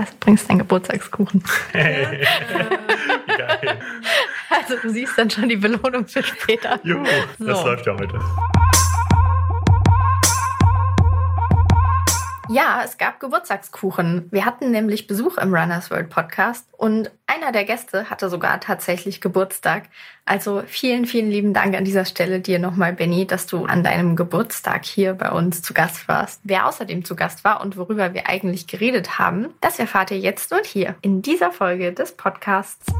Das ist übrigens dein Geburtstagskuchen. Hey. Geil. Also du siehst dann schon die Belohnung für später. Juhu, das So. läuft ja heute. Ja, es gab Geburtstagskuchen. Wir hatten nämlich Besuch im Runners World Podcast und einer der Gäste hatte sogar tatsächlich Geburtstag. Also vielen, vielen lieben Dank an dieser Stelle dir nochmal, Benny, dass du an deinem Geburtstag hier bei uns zu Gast warst. Wer außerdem zu Gast war und worüber wir eigentlich geredet haben, das erfahrt ihr jetzt und hier in dieser Folge des Podcasts.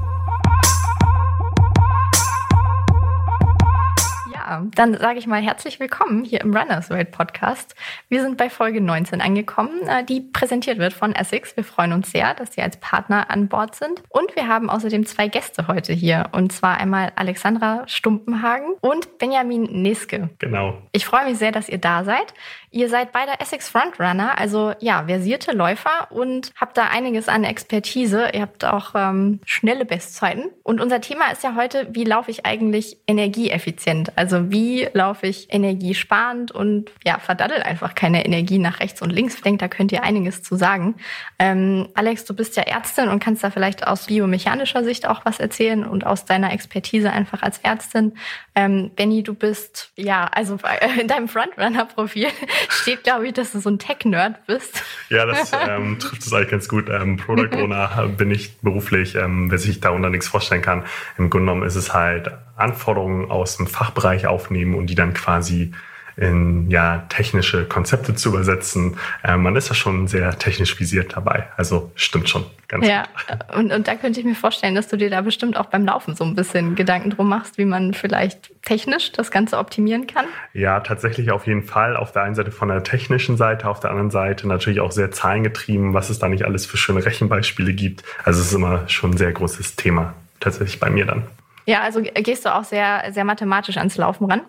Ja, dann sage ich mal herzlich willkommen hier im Runners World Podcast. Wir sind bei Folge 19 angekommen, äh, die präsentiert wird von Essex. Wir freuen uns sehr, dass Sie als Partner an Bord sind. Und wir haben außerdem zwei Gäste heute hier. Und zwar einmal Alexandra Stumpenhagen und Benjamin Neske. Genau. Ich freue mich sehr, dass ihr da seid. Ihr seid beide Essex Frontrunner, also ja, versierte Läufer und habt da einiges an Expertise. Ihr habt auch ähm, schnelle Bestzeiten. Und unser Thema ist ja heute, wie laufe ich eigentlich energieeffizient? Also wie laufe ich energiesparend und ja, verdaddel einfach keine Energie nach rechts und links. Ich denke, da könnt ihr einiges zu sagen. Ähm, Alex, du bist ja Ärztin und kannst da vielleicht aus biomechanischer Sicht auch was erzählen und aus deiner Expertise einfach als Ärztin. Ähm, Benny, du bist, ja, also in deinem Frontrunner-Profil steht, glaube ich, dass du so ein Tech-Nerd bist. Ja, das ähm, trifft es eigentlich ganz gut. Ähm, Product Owner bin ich beruflich, ähm, wer sich darunter nichts vorstellen kann. Im Grunde genommen ist es halt Anforderungen aus dem Fachbereich aufnehmen und die dann quasi in ja, technische Konzepte zu übersetzen. Ähm, man ist ja schon sehr technisch visiert dabei. Also stimmt schon ganz Ja, gut. und, und da könnte ich mir vorstellen, dass du dir da bestimmt auch beim Laufen so ein bisschen Gedanken drum machst, wie man vielleicht technisch das Ganze optimieren kann. Ja, tatsächlich auf jeden Fall. Auf der einen Seite von der technischen Seite, auf der anderen Seite natürlich auch sehr zahlengetrieben, was es da nicht alles für schöne Rechenbeispiele gibt. Also es ist immer schon ein sehr großes Thema tatsächlich bei mir dann. Ja, also gehst du auch sehr, sehr mathematisch ans Laufen ran?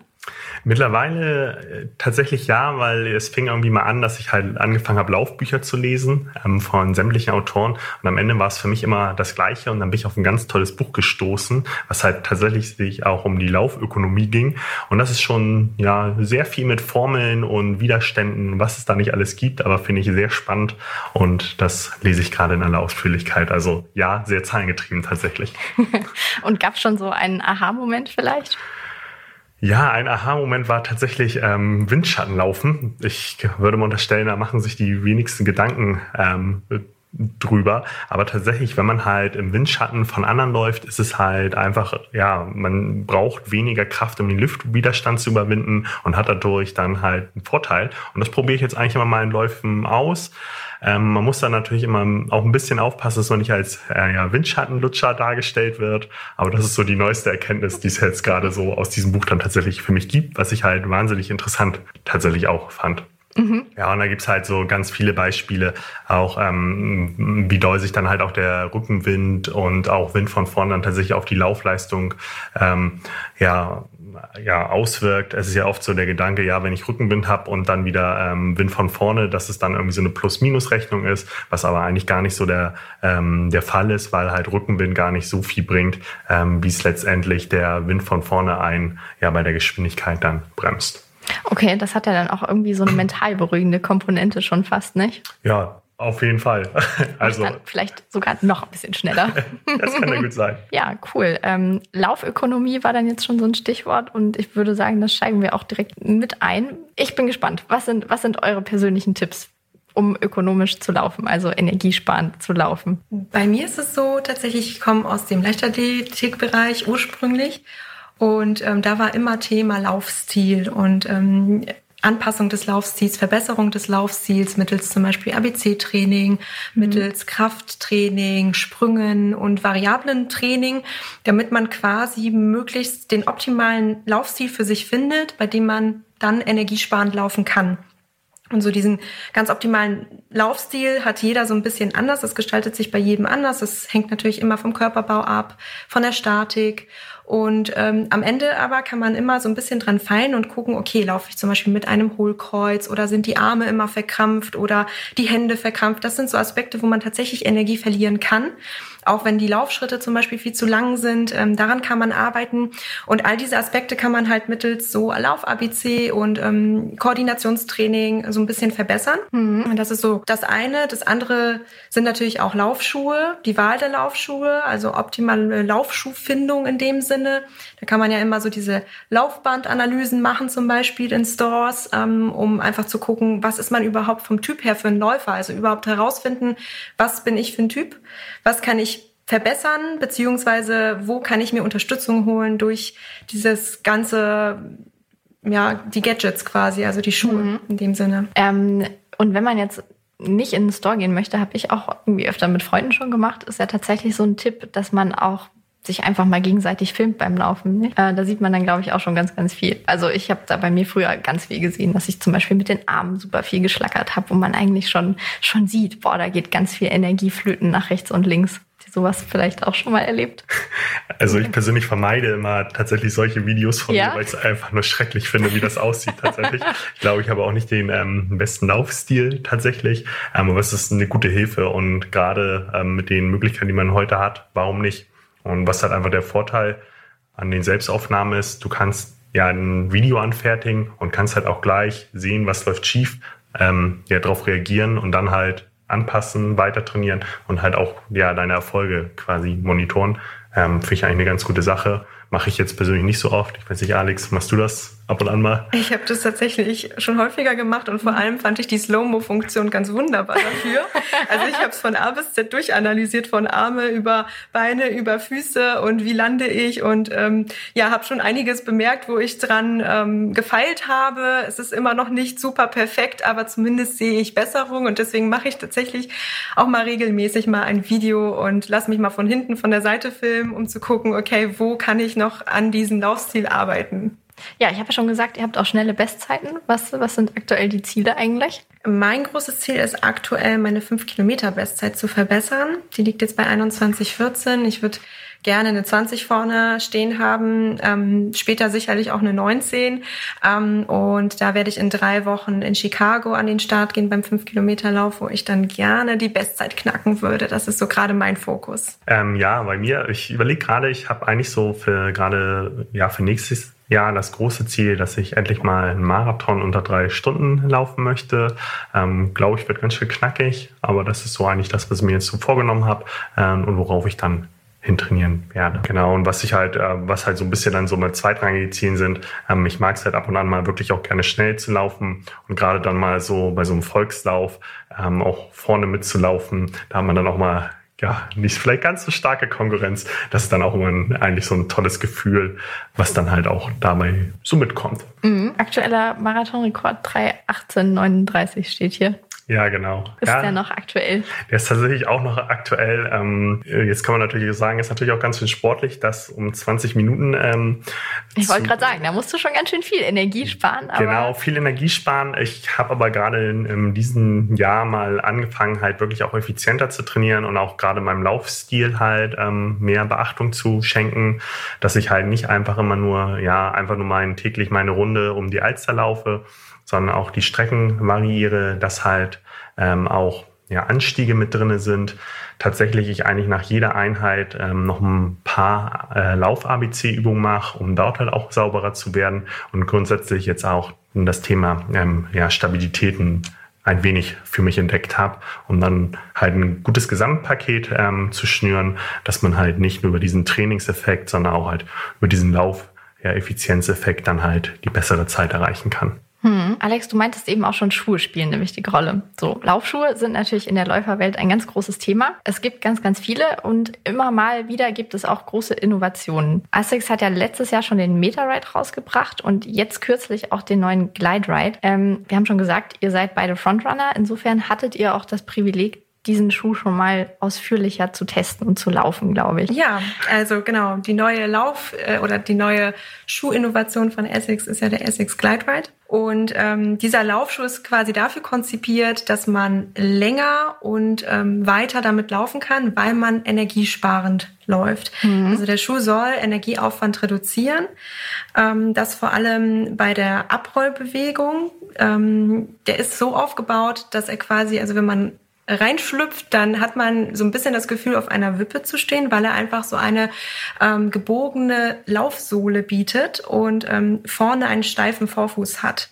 Mittlerweile äh, tatsächlich ja, weil es fing irgendwie mal an, dass ich halt angefangen habe, Laufbücher zu lesen ähm, von sämtlichen Autoren. Und am Ende war es für mich immer das Gleiche. Und dann bin ich auf ein ganz tolles Buch gestoßen, was halt tatsächlich sich auch um die Laufökonomie ging. Und das ist schon ja sehr viel mit Formeln und Widerständen, was es da nicht alles gibt, aber finde ich sehr spannend. Und das lese ich gerade in aller Ausführlichkeit. Also ja, sehr zahlengetrieben tatsächlich. Und gab es schon so einen Aha-Moment vielleicht? Ja, ein Aha-Moment war tatsächlich ähm, Windschattenlaufen. Ich würde mal unterstellen, da machen sich die wenigsten Gedanken ähm, drüber. Aber tatsächlich, wenn man halt im Windschatten von anderen läuft, ist es halt einfach, ja, man braucht weniger Kraft, um den Luftwiderstand zu überwinden und hat dadurch dann halt einen Vorteil. Und das probiere ich jetzt eigentlich immer mal in Läufen aus. Ähm, man muss dann natürlich immer auch ein bisschen aufpassen, dass man nicht als äh, ja, Windschattenlutscher dargestellt wird. Aber das ist so die neueste Erkenntnis, die es jetzt gerade so aus diesem Buch dann tatsächlich für mich gibt, was ich halt wahnsinnig interessant tatsächlich auch fand. Ja, und da gibt's halt so ganz viele Beispiele, auch ähm, wie doll sich dann halt auch der Rückenwind und auch Wind von vorn dann tatsächlich auf die Laufleistung ähm, ja, ja, auswirkt. Es ist ja oft so der Gedanke, ja, wenn ich Rückenwind habe und dann wieder ähm, Wind von vorne, dass es dann irgendwie so eine Plus-Minus-Rechnung ist, was aber eigentlich gar nicht so der, ähm, der Fall ist, weil halt Rückenwind gar nicht so viel bringt, ähm, wie es letztendlich der Wind von vorne ein ja bei der Geschwindigkeit dann bremst. Okay, das hat ja dann auch irgendwie so eine mental beruhigende Komponente schon fast, nicht? Ja, auf jeden Fall. Also, Dann vielleicht sogar noch ein bisschen schneller. das kann ja gut sein. Ja, cool. Ähm, Laufökonomie war dann jetzt schon so ein Stichwort und ich würde sagen, das steigen wir auch direkt mit ein. Ich bin gespannt. Was sind, was sind eure persönlichen Tipps, um ökonomisch zu laufen, also energiesparend zu laufen? Bei mir ist es so, tatsächlich, ich komme aus dem Leichtathletikbereich ursprünglich und ähm, da war immer Thema Laufstil und ähm, Anpassung des Laufstils, Verbesserung des Laufstils mittels zum Beispiel ABC-Training, mittels Krafttraining, Sprüngen und variablen Training, damit man quasi möglichst den optimalen Laufstil für sich findet, bei dem man dann energiesparend laufen kann. Und so diesen ganz optimalen Laufstil hat jeder so ein bisschen anders. Das gestaltet sich bei jedem anders. Das hängt natürlich immer vom Körperbau ab, von der Statik. Und ähm, am Ende aber kann man immer so ein bisschen dran feilen und gucken, okay, laufe ich zum Beispiel mit einem Hohlkreuz oder sind die Arme immer verkrampft oder die Hände verkrampft. Das sind so Aspekte, wo man tatsächlich Energie verlieren kann. Auch wenn die Laufschritte zum Beispiel viel zu lang sind, ähm, daran kann man arbeiten. Und all diese Aspekte kann man halt mittels so Lauf-ABC und ähm, Koordinationstraining so ein bisschen verbessern. Mhm. Und das ist so das eine. Das andere sind natürlich auch Laufschuhe, die Wahl der Laufschuhe, also optimale Laufschuhfindung in dem Sinne. Da kann man ja immer so diese Laufbandanalysen machen, zum Beispiel in Stores, ähm, um einfach zu gucken, was ist man überhaupt vom Typ her für ein Läufer? Also überhaupt herausfinden, was bin ich für ein Typ? Was kann ich verbessern, beziehungsweise wo kann ich mir Unterstützung holen durch dieses ganze, ja, die Gadgets quasi, also die Schuhe mhm. in dem Sinne. Ähm, und wenn man jetzt nicht in den Store gehen möchte, habe ich auch irgendwie öfter mit Freunden schon gemacht, ist ja tatsächlich so ein Tipp, dass man auch sich einfach mal gegenseitig filmt beim Laufen. Äh, da sieht man dann, glaube ich, auch schon ganz, ganz viel. Also ich habe da bei mir früher ganz viel gesehen, dass ich zum Beispiel mit den Armen super viel geschlackert habe, wo man eigentlich schon, schon sieht, boah, da geht ganz viel Energie flöten nach rechts und links sowas vielleicht auch schon mal erlebt? Also ich persönlich vermeide immer tatsächlich solche Videos von ja? mir, weil ich es einfach nur schrecklich finde, wie das aussieht tatsächlich. ich glaube, ich habe auch nicht den ähm, besten Laufstil tatsächlich, ähm, aber es ist eine gute Hilfe und gerade ähm, mit den Möglichkeiten, die man heute hat, warum nicht? Und was halt einfach der Vorteil an den Selbstaufnahmen ist, du kannst ja ein Video anfertigen und kannst halt auch gleich sehen, was läuft schief, ähm, ja, darauf reagieren und dann halt anpassen, weiter trainieren und halt auch ja deine Erfolge quasi monitoren. Ähm, Finde ich eigentlich eine ganz gute Sache. Mache ich jetzt persönlich nicht so oft. Ich weiß nicht, Alex, machst du das ab und an mal? Ich habe das tatsächlich schon häufiger gemacht und vor allem fand ich die Slow-Mo-Funktion ganz wunderbar dafür. also ich habe es von A bis Z durchanalysiert, von Arme über Beine, über Füße und wie lande ich und ähm, ja, habe schon einiges bemerkt, wo ich dran ähm, gefeilt habe. Es ist immer noch nicht super perfekt, aber zumindest sehe ich Besserung und deswegen mache ich tatsächlich auch mal regelmäßig mal ein Video und lass mich mal von hinten von der Seite filmen, um zu gucken, okay, wo kann ich noch an diesem Laufstil arbeiten. Ja, ich habe ja schon gesagt, ihr habt auch schnelle Bestzeiten. Was, was sind aktuell die Ziele eigentlich? Mein großes Ziel ist aktuell, meine 5 Kilometer Bestzeit zu verbessern. Die liegt jetzt bei 21,14. Ich würde gerne eine 20 vorne stehen haben, ähm, später sicherlich auch eine 19. Ähm, und da werde ich in drei Wochen in Chicago an den Start gehen beim 5 Kilometer Lauf, wo ich dann gerne die Bestzeit knacken würde. Das ist so gerade mein Fokus. Ähm, ja, bei mir, ich überlege gerade, ich habe eigentlich so für gerade ja für nächstes Jahr das große Ziel, dass ich endlich mal einen Marathon unter drei Stunden laufen möchte. Ähm, Glaube ich, wird ganz schön knackig, aber das ist so eigentlich das, was ich mir jetzt so vorgenommen habe ähm, und worauf ich dann hintrainieren werde. Genau, und was ich halt, äh, was halt so ein bisschen dann so mal zweitrangige Ziele sind, ähm, ich mag es halt ab und an mal wirklich auch gerne schnell zu laufen und gerade dann mal so bei so einem Volkslauf ähm, auch vorne mitzulaufen, da hat man dann auch mal ja, nicht vielleicht ganz so starke Konkurrenz. Das ist dann auch immer ein, eigentlich so ein tolles Gefühl, was dann halt auch dabei so mitkommt. Mhm. Aktueller Marathonrekord 3,18,39 steht hier. Ja, genau. Ist ja, der noch aktuell? Der ist tatsächlich auch noch aktuell. Ähm, jetzt kann man natürlich sagen, ist natürlich auch ganz schön sportlich, dass um 20 Minuten. Ähm, ich wollte gerade sagen, da musst du schon ganz schön viel Energie sparen. genau, viel Energie sparen. Ich habe aber gerade in, in, diesem Jahr mal angefangen, halt wirklich auch effizienter zu trainieren und auch gerade meinem Laufstil halt ähm, mehr Beachtung zu schenken, dass ich halt nicht einfach immer nur, ja, einfach nur mal täglich meine Runde um die Alster laufe, sondern auch die Strecken variiere, dass halt ähm, auch ja, Anstiege mit drinne sind. Tatsächlich ich eigentlich nach jeder Einheit ähm, noch ein paar äh, Lauf-ABC-Übungen mache, um dort halt auch sauberer zu werden und grundsätzlich jetzt auch das Thema ähm, ja, Stabilitäten ein wenig für mich entdeckt habe, um dann halt ein gutes Gesamtpaket ähm, zu schnüren, dass man halt nicht nur über diesen Trainingseffekt, sondern auch halt über diesen Lauf-Effizienzeffekt ja, dann halt die bessere Zeit erreichen kann. Hm. Alex, du meintest eben auch schon, Schuhe spielen eine wichtige Rolle. So, Laufschuhe sind natürlich in der Läuferwelt ein ganz großes Thema. Es gibt ganz, ganz viele und immer mal wieder gibt es auch große Innovationen. Asics hat ja letztes Jahr schon den Meta-Ride rausgebracht und jetzt kürzlich auch den neuen Glide Ride. Ähm, wir haben schon gesagt, ihr seid beide Frontrunner. Insofern hattet ihr auch das Privileg, diesen Schuh schon mal ausführlicher zu testen und zu laufen, glaube ich. Ja, also genau, die neue Lauf- äh, oder die neue Schuhinnovation von Essex ist ja der Essex Glide Ride. Und ähm, dieser Laufschuh ist quasi dafür konzipiert, dass man länger und ähm, weiter damit laufen kann, weil man energiesparend läuft. Mhm. Also der Schuh soll Energieaufwand reduzieren. Ähm, das vor allem bei der Abrollbewegung. Ähm, der ist so aufgebaut, dass er quasi, also wenn man reinschlüpft, dann hat man so ein bisschen das Gefühl, auf einer Wippe zu stehen, weil er einfach so eine ähm, gebogene Laufsohle bietet und ähm, vorne einen steifen Vorfuß hat.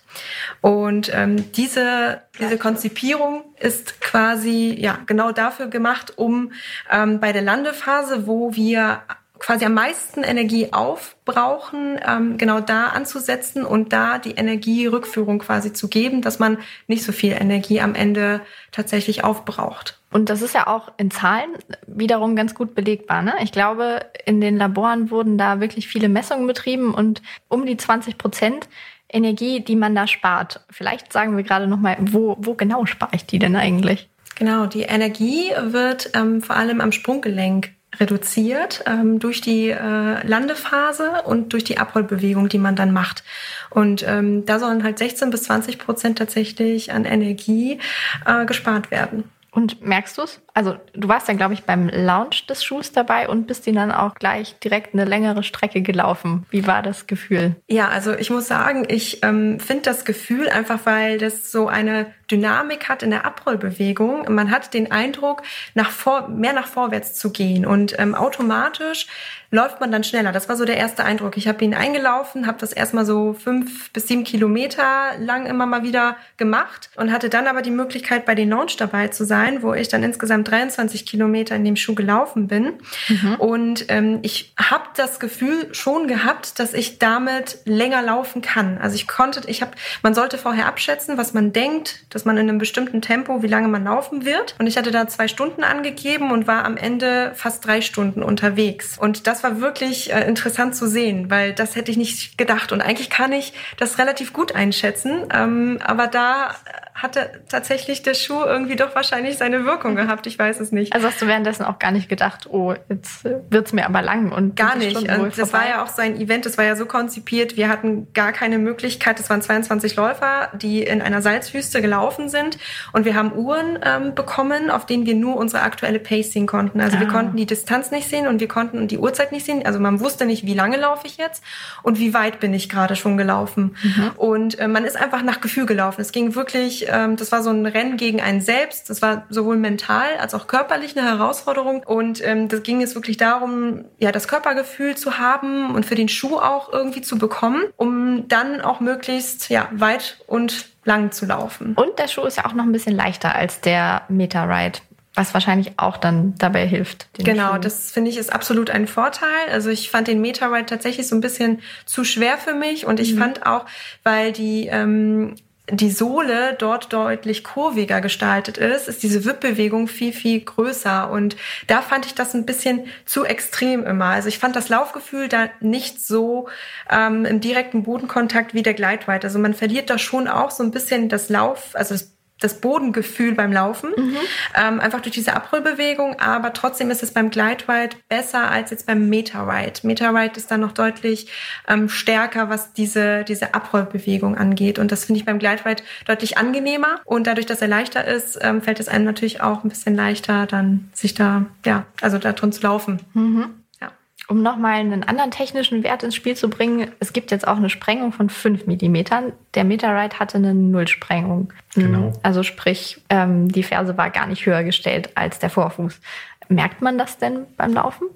Und ähm, diese, diese Konzipierung ist quasi ja genau dafür gemacht, um ähm, bei der Landephase, wo wir quasi am meisten Energie aufbrauchen, ähm, genau da anzusetzen und da die Energierückführung quasi zu geben, dass man nicht so viel Energie am Ende tatsächlich aufbraucht. Und das ist ja auch in Zahlen wiederum ganz gut belegbar. Ne? Ich glaube, in den Laboren wurden da wirklich viele Messungen betrieben und um die 20 Prozent Energie, die man da spart. Vielleicht sagen wir gerade nochmal, wo, wo genau spare ich die denn eigentlich? Genau, die Energie wird ähm, vor allem am Sprunggelenk reduziert ähm, durch die äh, Landephase und durch die Abrollbewegung, die man dann macht. Und ähm, da sollen halt 16 bis 20 Prozent tatsächlich an Energie äh, gespart werden. Und merkst du es? Also du warst dann, glaube ich, beim Launch des Schuhs dabei und bist ihn dann auch gleich direkt eine längere Strecke gelaufen. Wie war das Gefühl? Ja, also ich muss sagen, ich ähm, finde das Gefühl einfach, weil das so eine Dynamik hat in der Abrollbewegung. Man hat den Eindruck, nach vor, mehr nach vorwärts zu gehen und ähm, automatisch läuft man dann schneller. Das war so der erste Eindruck. Ich habe ihn eingelaufen, habe das erstmal so fünf bis sieben Kilometer lang immer mal wieder gemacht und hatte dann aber die Möglichkeit, bei den Launch dabei zu sein, wo ich dann insgesamt 23 Kilometer in dem Schuh gelaufen bin. Mhm. Und ähm, ich habe das Gefühl schon gehabt, dass ich damit länger laufen kann. Also ich konnte, ich habe, man sollte vorher abschätzen, was man denkt, dass man in einem bestimmten Tempo, wie lange man laufen wird. Und ich hatte da zwei Stunden angegeben und war am Ende fast drei Stunden unterwegs. Und das war wirklich äh, interessant zu sehen, weil das hätte ich nicht gedacht. Und eigentlich kann ich das relativ gut einschätzen. Ähm, aber da hatte tatsächlich der Schuh irgendwie doch wahrscheinlich seine Wirkung gehabt. Ich weiß es nicht. Also hast du währenddessen auch gar nicht gedacht, oh, jetzt äh, wird's mir aber lang und gar nicht. Und das vorbei. war ja auch so ein Event, das war ja so konzipiert. Wir hatten gar keine Möglichkeit. Es waren 22 Läufer, die in einer Salzwüste gelaufen sind und wir haben Uhren ähm, bekommen, auf denen wir nur unsere aktuelle Pace sehen konnten. Also ah. wir konnten die Distanz nicht sehen und wir konnten die Uhrzeit nicht sehen. Also man wusste nicht, wie lange laufe ich jetzt und wie weit bin ich gerade schon gelaufen. Mhm. Und äh, man ist einfach nach Gefühl gelaufen. Es ging wirklich ähm, das war so ein Rennen gegen einen selbst. Das war sowohl mental als auch körperlich eine Herausforderung. Und ähm, das ging jetzt wirklich darum, ja, das Körpergefühl zu haben und für den Schuh auch irgendwie zu bekommen, um dann auch möglichst ja, weit und lang zu laufen. Und der Schuh ist ja auch noch ein bisschen leichter als der Meta Ride was wahrscheinlich auch dann dabei hilft. Genau, Schuh. das finde ich ist absolut ein Vorteil. Also ich fand den Meta Ride tatsächlich so ein bisschen zu schwer für mich und ich mhm. fand auch, weil die ähm, die Sohle dort deutlich kurviger gestaltet ist, ist diese Wippbewegung viel, viel größer. Und da fand ich das ein bisschen zu extrem immer. Also ich fand das Laufgefühl da nicht so ähm, im direkten Bodenkontakt wie der Gleitweit. Also man verliert da schon auch so ein bisschen das Lauf, also das das Bodengefühl beim Laufen, mhm. ähm, einfach durch diese Abrollbewegung, aber trotzdem ist es beim Glide besser als jetzt beim Meta Ride. Meta Ride ist dann noch deutlich ähm, stärker, was diese, diese Abrollbewegung angeht und das finde ich beim Glide deutlich angenehmer und dadurch, dass er leichter ist, ähm, fällt es einem natürlich auch ein bisschen leichter, dann sich da, ja, also da drin zu laufen. Mhm. Um nochmal einen anderen technischen Wert ins Spiel zu bringen, es gibt jetzt auch eine Sprengung von 5 mm. Der Meterride hatte eine Nullsprengung. Genau. Also sprich, ähm, die Ferse war gar nicht höher gestellt als der Vorfuß. Merkt man das denn beim Laufen?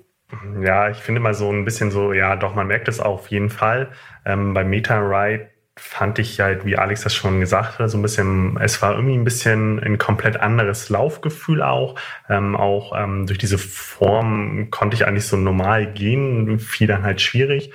Ja, ich finde mal so ein bisschen so, ja, doch, man merkt es auf jeden Fall. Ähm, beim Meta-Ride fand ich halt, wie Alex das schon gesagt hat, so ein bisschen, es war irgendwie ein bisschen ein komplett anderes Laufgefühl auch. Ähm, auch ähm, durch diese Form konnte ich eigentlich so normal gehen, fiel dann halt schwierig.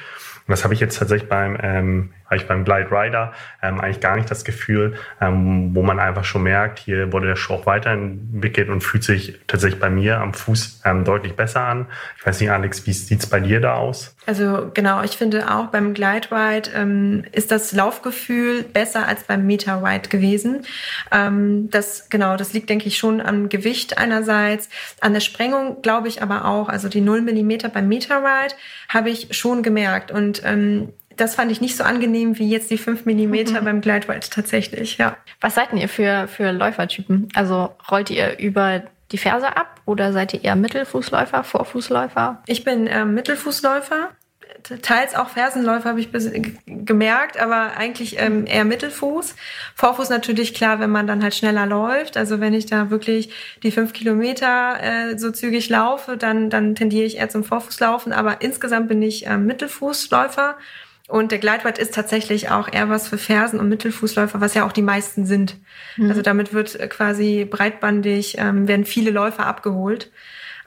Und das habe ich jetzt tatsächlich beim ähm, habe ich beim Glide Rider ähm, eigentlich gar nicht das Gefühl, ähm, wo man einfach schon merkt, hier wurde der Schuh auch weiterentwickelt und fühlt sich tatsächlich bei mir am Fuß ähm, deutlich besser an. Ich weiß nicht, Alex, wie sieht's bei dir da aus? Also genau, ich finde auch beim Glide Ride ähm, ist das Laufgefühl besser als beim Meter Ride gewesen. Ähm, das genau, das liegt denke ich schon am Gewicht einerseits, an der Sprengung glaube ich aber auch. Also die 0 Millimeter beim Meter Ride habe ich schon gemerkt und ähm, das fand ich nicht so angenehm wie jetzt die 5 mm mhm. beim Glidewide tatsächlich, ja. Was seid denn ihr für, für Läufertypen? Also rollt ihr über die Ferse ab oder seid ihr eher Mittelfußläufer, Vorfußläufer? Ich bin äh, Mittelfußläufer. Teils auch Fersenläufer habe ich gemerkt, aber eigentlich ähm, eher Mittelfuß. Vorfuß natürlich klar, wenn man dann halt schneller läuft. Also wenn ich da wirklich die fünf Kilometer äh, so zügig laufe, dann, dann tendiere ich eher zum Vorfußlaufen. Aber insgesamt bin ich ähm, Mittelfußläufer. Und der Gleitwald ist tatsächlich auch eher was für Fersen- und Mittelfußläufer, was ja auch die meisten sind. Mhm. Also damit wird quasi breitbandig, ähm, werden viele Läufer abgeholt,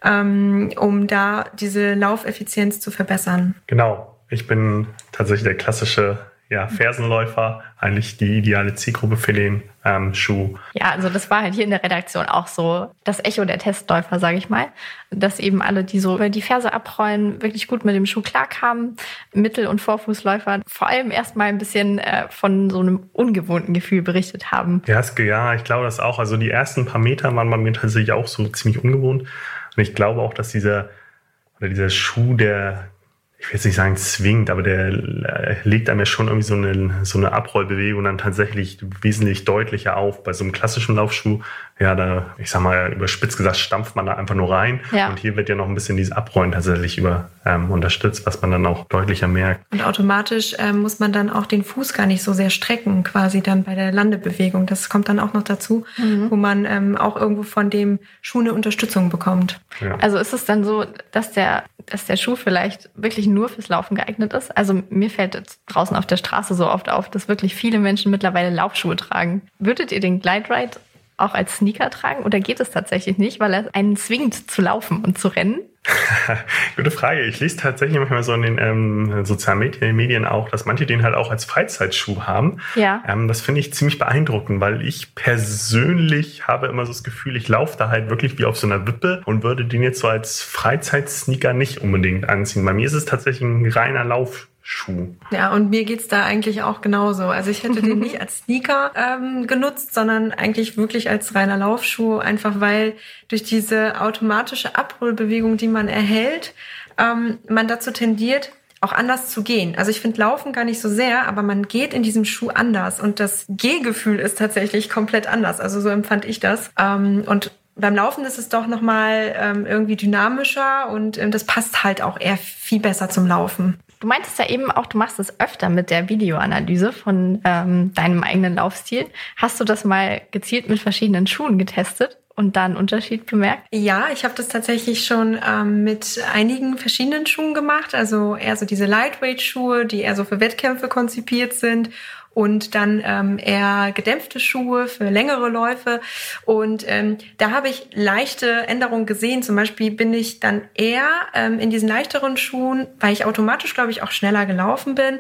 ähm, um da diese Laufeffizienz zu verbessern. Genau. Ich bin tatsächlich der klassische ja, Fersenläufer eigentlich die ideale Zielgruppe für den ähm, Schuh. Ja, also das war halt hier in der Redaktion auch so das Echo der Testläufer, sage ich mal, dass eben alle, die so über die Ferse abrollen, wirklich gut mit dem Schuh klarkamen. Mittel- und Vorfußläufer vor allem erstmal ein bisschen äh, von so einem ungewohnten Gefühl berichtet haben. Ja, ja, ich glaube das auch. Also die ersten paar Meter waren bei mir tatsächlich auch so ziemlich ungewohnt. Und ich glaube auch, dass dieser oder dieser Schuh, der ich will jetzt nicht sagen zwingt, aber der äh, legt einem ja schon irgendwie so eine, so eine Abrollbewegung dann tatsächlich wesentlich deutlicher auf. Bei so einem klassischen Laufschuh, ja, da, ich sag mal, überspitzt gesagt, stampft man da einfach nur rein. Ja. Und hier wird ja noch ein bisschen dieses Abrollen tatsächlich über ähm, unterstützt, was man dann auch deutlicher merkt. Und automatisch ähm, muss man dann auch den Fuß gar nicht so sehr strecken, quasi dann bei der Landebewegung. Das kommt dann auch noch dazu, mhm. wo man ähm, auch irgendwo von dem Schuh eine Unterstützung bekommt. Ja. Also ist es dann so, dass der, dass der Schuh vielleicht wirklich nur fürs Laufen geeignet ist. Also mir fällt jetzt draußen auf der Straße so oft auf, dass wirklich viele Menschen mittlerweile Laufschuhe tragen. Würdet ihr den Glide Ride auch als Sneaker tragen oder geht es tatsächlich nicht, weil er einen zwingt zu laufen und zu rennen? Gute Frage. Ich lese tatsächlich manchmal so in den ähm, sozialen Medien auch, dass manche den halt auch als Freizeitschuh haben. Ja. Ähm, das finde ich ziemlich beeindruckend, weil ich persönlich habe immer so das Gefühl, ich laufe da halt wirklich wie auf so einer Wippe und würde den jetzt so als Freizeitsneaker nicht unbedingt anziehen. Bei mir ist es tatsächlich ein reiner Lauf. Schuh. Ja, und mir geht's da eigentlich auch genauso. Also ich hätte den nicht als Sneaker ähm, genutzt, sondern eigentlich wirklich als reiner Laufschuh, einfach weil durch diese automatische Abrollbewegung, die man erhält, ähm, man dazu tendiert, auch anders zu gehen. Also ich finde Laufen gar nicht so sehr, aber man geht in diesem Schuh anders und das Gehgefühl ist tatsächlich komplett anders. Also so empfand ich das. Ähm, und beim Laufen ist es doch nochmal ähm, irgendwie dynamischer und ähm, das passt halt auch eher viel besser zum Laufen. Du meintest ja eben auch, du machst es öfter mit der Videoanalyse von ähm, deinem eigenen Laufstil. Hast du das mal gezielt mit verschiedenen Schuhen getestet? und da einen Unterschied bemerkt? Ja, ich habe das tatsächlich schon ähm, mit einigen verschiedenen Schuhen gemacht. Also eher so diese Lightweight-Schuhe, die eher so für Wettkämpfe konzipiert sind und dann ähm, eher gedämpfte Schuhe für längere Läufe. Und ähm, da habe ich leichte Änderungen gesehen. Zum Beispiel bin ich dann eher ähm, in diesen leichteren Schuhen, weil ich automatisch, glaube ich, auch schneller gelaufen bin,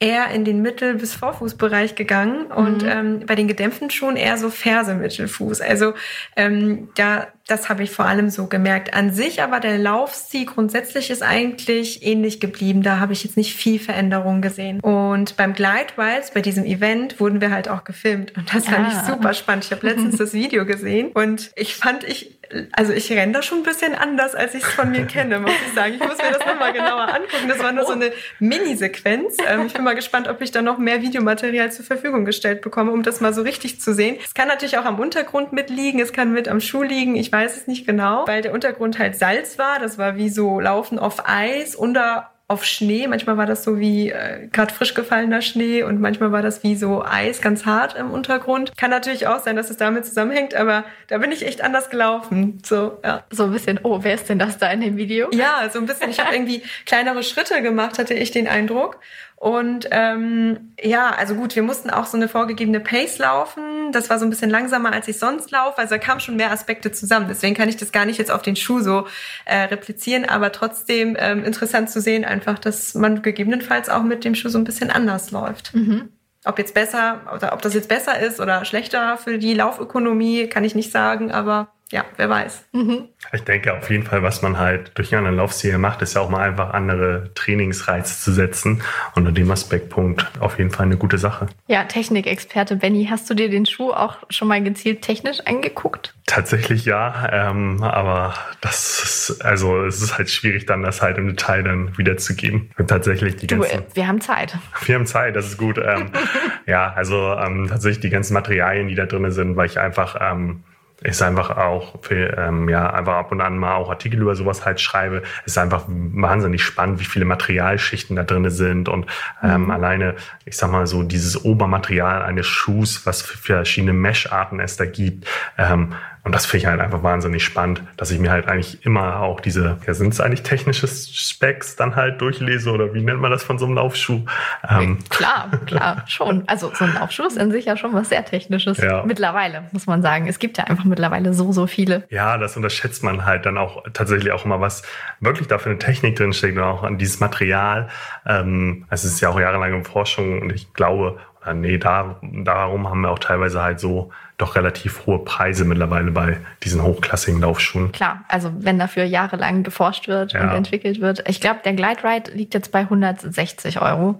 eher in den Mittel- bis Vorfußbereich gegangen und mhm. ähm, bei den gedämpften Schuhen eher so Ferse Mittelfuß. Also ähm, da das habe ich vor allem so gemerkt. An sich aber der Laufstil grundsätzlich ist eigentlich ähnlich geblieben. Da habe ich jetzt nicht viel Veränderung gesehen. Und beim Glide Rides, bei diesem Event, wurden wir halt auch gefilmt. Und das fand ah. ich super spannend. Ich habe letztens das Video gesehen und ich fand, ich, also ich renne da schon ein bisschen anders, als ich es von mir kenne, muss ich sagen. Ich muss mir das nochmal genauer angucken. Das war nur so eine Minisequenz. Ähm, ich bin mal gespannt, ob ich da noch mehr Videomaterial zur Verfügung gestellt bekomme, um das mal so richtig zu sehen. Es kann natürlich auch am Untergrund mitliegen, es kann mit am Schuh liegen. Ich weiß es nicht genau, weil der Untergrund halt Salz war. Das war wie so Laufen auf Eis oder auf Schnee. Manchmal war das so wie äh, gerade frisch gefallener Schnee und manchmal war das wie so Eis ganz hart im Untergrund. Kann natürlich auch sein, dass es damit zusammenhängt, aber da bin ich echt anders gelaufen. So, ja. So ein bisschen, oh, wer ist denn das da in dem Video? Ja, so ein bisschen. Ich habe irgendwie kleinere Schritte gemacht, hatte ich den Eindruck. Und ähm, ja, also gut, wir mussten auch so eine vorgegebene Pace laufen. Das war so ein bisschen langsamer, als ich sonst laufe. Also da kamen schon mehr Aspekte zusammen. Deswegen kann ich das gar nicht jetzt auf den Schuh so äh, replizieren, aber trotzdem ähm, interessant zu sehen, einfach, dass man gegebenenfalls auch mit dem Schuh so ein bisschen anders läuft. Mhm. Ob jetzt besser oder ob das jetzt besser ist oder schlechter für die Laufökonomie, kann ich nicht sagen, aber ja, wer weiß. Mhm. Ich denke auf jeden Fall, was man halt durch einen Laufserie macht, ist ja auch mal einfach andere Trainingsreize zu setzen. Unter dem Aspektpunkt auf jeden Fall eine gute Sache. Ja, Technikexperte Benny, hast du dir den Schuh auch schon mal gezielt technisch angeguckt? Tatsächlich ja, ähm, aber das ist, also es ist halt schwierig, dann das halt im Detail dann wiederzugeben. Und tatsächlich die ganzen. Du, wir haben Zeit. Wir haben Zeit, das ist gut. ähm, ja, also ähm, tatsächlich die ganzen Materialien, die da drin sind, weil ich einfach ähm, ist einfach auch für, ähm, ja, einfach ab und an mal auch Artikel über sowas halt schreibe. Es ist einfach wahnsinnig spannend, wie viele Materialschichten da drin sind und ähm, mhm. alleine, ich sag mal so, dieses Obermaterial eines Schuhs, was für verschiedene Mesh-Arten es da gibt, ähm, und das finde ich halt einfach wahnsinnig spannend, dass ich mir halt eigentlich immer auch diese, ja, sind es eigentlich technische Specs dann halt durchlese oder wie nennt man das von so einem Laufschuh? Ähm. Klar, klar, schon. Also so ein Laufschuh ist in sich ja schon was sehr Technisches. Ja. Mittlerweile, muss man sagen. Es gibt ja einfach mittlerweile so, so viele. Ja, das unterschätzt man halt dann auch tatsächlich auch immer, was wirklich da für eine Technik drinsteckt und auch an dieses Material. Ähm, es ist ja auch jahrelang in Forschung und ich glaube, nee, da, darum haben wir auch teilweise halt so doch relativ hohe Preise mittlerweile bei diesen hochklassigen Laufschuhen. Klar, also wenn dafür jahrelang geforscht wird ja. und entwickelt wird. Ich glaube, der Glide Ride liegt jetzt bei 160 Euro,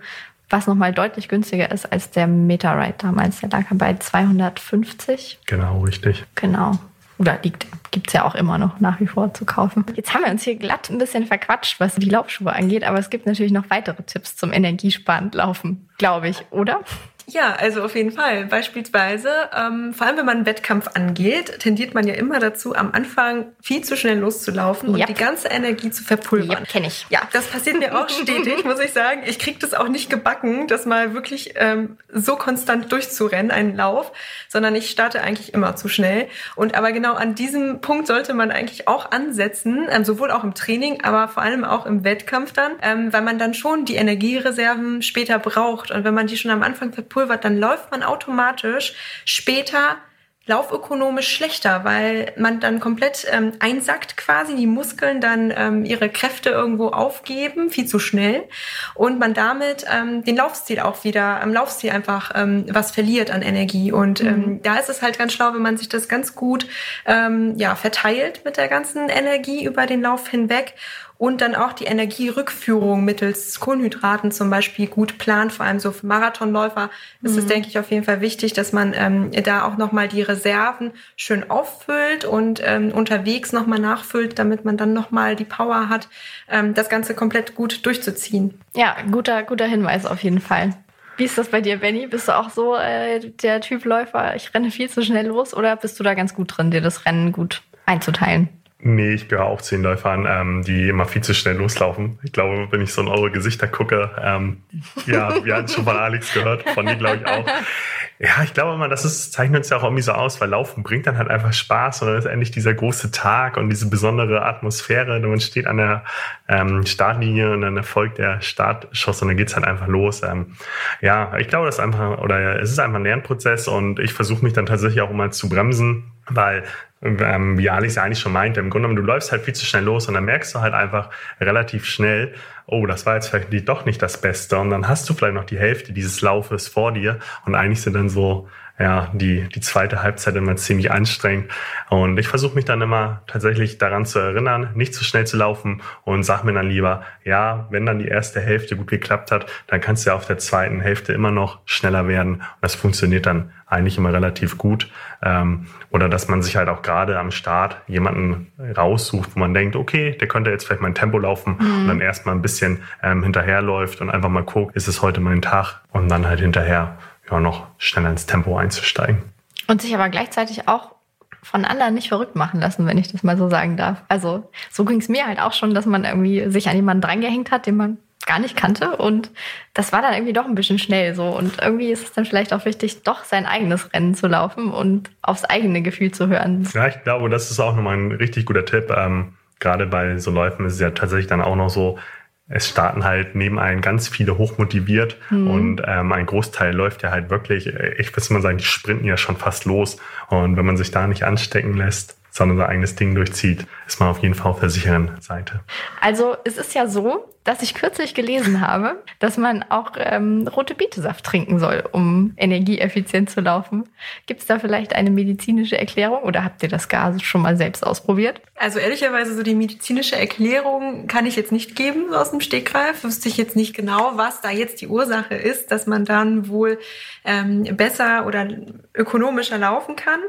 was nochmal deutlich günstiger ist als der Meta Ride damals. Der lag bei 250. Genau, richtig. Genau. Oder liegt, gibt's ja auch immer noch nach wie vor zu kaufen. Jetzt haben wir uns hier glatt ein bisschen verquatscht, was die Laufschuhe angeht, aber es gibt natürlich noch weitere Tipps zum energiesparend Laufen, glaube ich, oder? Ja, also auf jeden Fall. Beispielsweise, ähm, vor allem wenn man einen Wettkampf angeht, tendiert man ja immer dazu, am Anfang viel zu schnell loszulaufen yep. und die ganze Energie zu verpulvern. Ja, kenne ich. Ja, das passiert mir auch stetig, muss ich sagen. Ich kriege das auch nicht gebacken, das mal wirklich ähm, so konstant durchzurennen, einen Lauf, sondern ich starte eigentlich immer zu schnell. Und aber genau an diesem Punkt sollte man eigentlich auch ansetzen, ähm, sowohl auch im Training, aber vor allem auch im Wettkampf dann, ähm, weil man dann schon die Energiereserven später braucht. Und wenn man die schon am Anfang verpulvert, verpulvert, dann läuft man automatisch später laufökonomisch schlechter, weil man dann komplett ähm, einsackt quasi, die Muskeln dann ähm, ihre Kräfte irgendwo aufgeben, viel zu schnell und man damit ähm, den Laufstil auch wieder, am Laufstil einfach ähm, was verliert an Energie und ähm, mhm. da ist es halt ganz schlau, wenn man sich das ganz gut ähm, ja verteilt mit der ganzen Energie über den Lauf hinweg und dann auch die Energierückführung mittels Kohlenhydraten zum Beispiel gut plant. Vor allem so für Marathonläufer ist mhm. es, denke ich, auf jeden Fall wichtig, dass man ähm, da auch nochmal die Reserven schön auffüllt und ähm, unterwegs nochmal nachfüllt, damit man dann nochmal die Power hat, ähm, das Ganze komplett gut durchzuziehen. Ja, guter, guter Hinweis auf jeden Fall. Wie ist das bei dir, Benny? Bist du auch so äh, der Typ Läufer, ich renne viel zu schnell los oder bist du da ganz gut drin, dir das Rennen gut einzuteilen? Nee, ich gehöre auch zu den Läufern, ähm, die immer viel zu schnell loslaufen. Ich glaube, wenn ich so in eure Gesichter gucke, ähm, ja, wir hatten schon von Alex gehört, von dir glaube ich auch. Ja, ich glaube immer, das ist, zeichnet uns ja auch irgendwie so aus, weil Laufen bringt dann halt einfach Spaß und dann ist endlich dieser große Tag und diese besondere Atmosphäre. Man steht an der ähm, Startlinie und dann erfolgt der Startschuss und dann geht's halt einfach los. Ähm, ja, ich glaube, das ist einfach, oder es ist einfach ein Lernprozess und ich versuche mich dann tatsächlich auch immer zu bremsen, weil ähm, wie Alex ja eigentlich schon meinte, im Grunde genommen, du läufst halt viel zu schnell los und dann merkst du halt einfach relativ schnell, oh, das war jetzt vielleicht doch nicht das Beste. Und dann hast du vielleicht noch die Hälfte dieses Laufes vor dir und eigentlich sind dann so ja, die, die zweite Halbzeit immer ziemlich anstrengend. Und ich versuche mich dann immer tatsächlich daran zu erinnern, nicht zu schnell zu laufen und sag mir dann lieber, ja, wenn dann die erste Hälfte gut geklappt hat, dann kannst du ja auf der zweiten Hälfte immer noch schneller werden. Und das funktioniert dann eigentlich immer relativ gut. Ähm, oder dass man sich halt auch gerade am Start jemanden raussucht, wo man denkt, okay, der könnte jetzt vielleicht mein Tempo laufen mhm. und dann erstmal ein bisschen ähm, hinterherläuft und einfach mal guckt, ist es heute mein Tag und dann halt hinterher ja, noch schneller ins Tempo einzusteigen. Und sich aber gleichzeitig auch von anderen nicht verrückt machen lassen, wenn ich das mal so sagen darf. Also so ging es mir halt auch schon, dass man irgendwie sich an jemanden drangehängt hat, den man gar nicht kannte. Und das war dann irgendwie doch ein bisschen schnell so. Und irgendwie ist es dann vielleicht auch wichtig, doch sein eigenes Rennen zu laufen und aufs eigene Gefühl zu hören. Ja, ich glaube, das ist auch nochmal ein richtig guter Tipp. Ähm, gerade bei so Läufen ist es ja tatsächlich dann auch noch so, es starten halt neben einen ganz viele hochmotiviert mhm. und ähm, ein Großteil läuft ja halt wirklich, äh, ich würde mal sagen, die sprinten ja schon fast los. Und wenn man sich da nicht anstecken lässt, sondern sein eigenes Ding durchzieht, ist man auf jeden Fall auf der sicheren Seite. Also es ist ja so, dass ich kürzlich gelesen habe, dass man auch ähm, rote Betesaft trinken soll, um energieeffizient zu laufen. Gibt es da vielleicht eine medizinische Erklärung oder habt ihr das Gas schon mal selbst ausprobiert? Also ehrlicherweise so die medizinische Erklärung kann ich jetzt nicht geben so aus dem Stegreif. Wüsste ich jetzt nicht genau, was da jetzt die Ursache ist, dass man dann wohl ähm, besser oder ökonomischer laufen kann.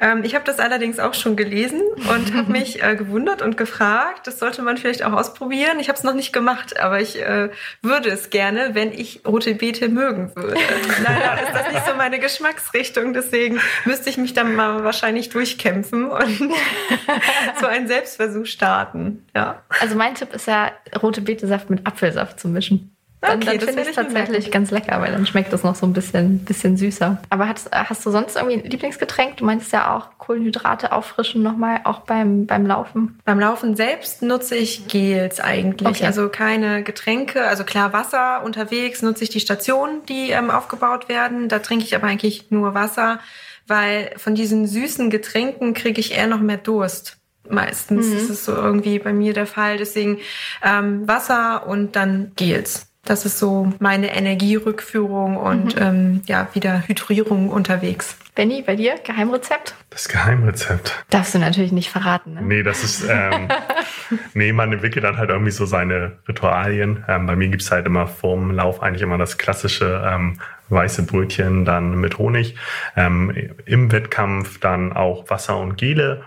Ähm, ich habe das allerdings auch schon gelesen und habe mich äh, gewundert und gefragt, das sollte man vielleicht auch ausprobieren. Ich habe es noch nicht gemacht gemacht, aber ich äh, würde es gerne, wenn ich rote Beete mögen würde. Leider ist das nicht so meine Geschmacksrichtung, deswegen müsste ich mich dann mal wahrscheinlich durchkämpfen und so einen Selbstversuch starten. Ja. Also mein Tipp ist ja, rote Beete-Saft mit Apfelsaft zu mischen. Dann, okay, dann finde ich es tatsächlich ganz lecker, weil dann schmeckt das noch so ein bisschen, bisschen süßer. Aber hast, hast du sonst irgendwie ein Lieblingsgetränk? Du meinst ja auch Kohlenhydrate auffrischen nochmal, auch beim, beim Laufen. Beim Laufen selbst nutze ich Gels eigentlich. Okay. Also keine Getränke. Also klar, Wasser unterwegs nutze ich die Stationen, die ähm, aufgebaut werden. Da trinke ich aber eigentlich nur Wasser, weil von diesen süßen Getränken kriege ich eher noch mehr Durst. Meistens mhm. ist es so irgendwie bei mir der Fall. Deswegen ähm, Wasser und dann Gels. Das ist so meine Energierückführung und mhm. ähm, ja, wieder Hydrierung unterwegs. Benny, bei dir Geheimrezept? Das Geheimrezept. Darfst du natürlich nicht verraten. Ne? Nee, das ist, ähm, nee, man entwickelt dann halt irgendwie so seine Ritualien. Ähm, bei mir gibt's halt immer vorm Lauf eigentlich immer das klassische ähm, weiße Brötchen dann mit Honig. Ähm, Im Wettkampf dann auch Wasser und Gele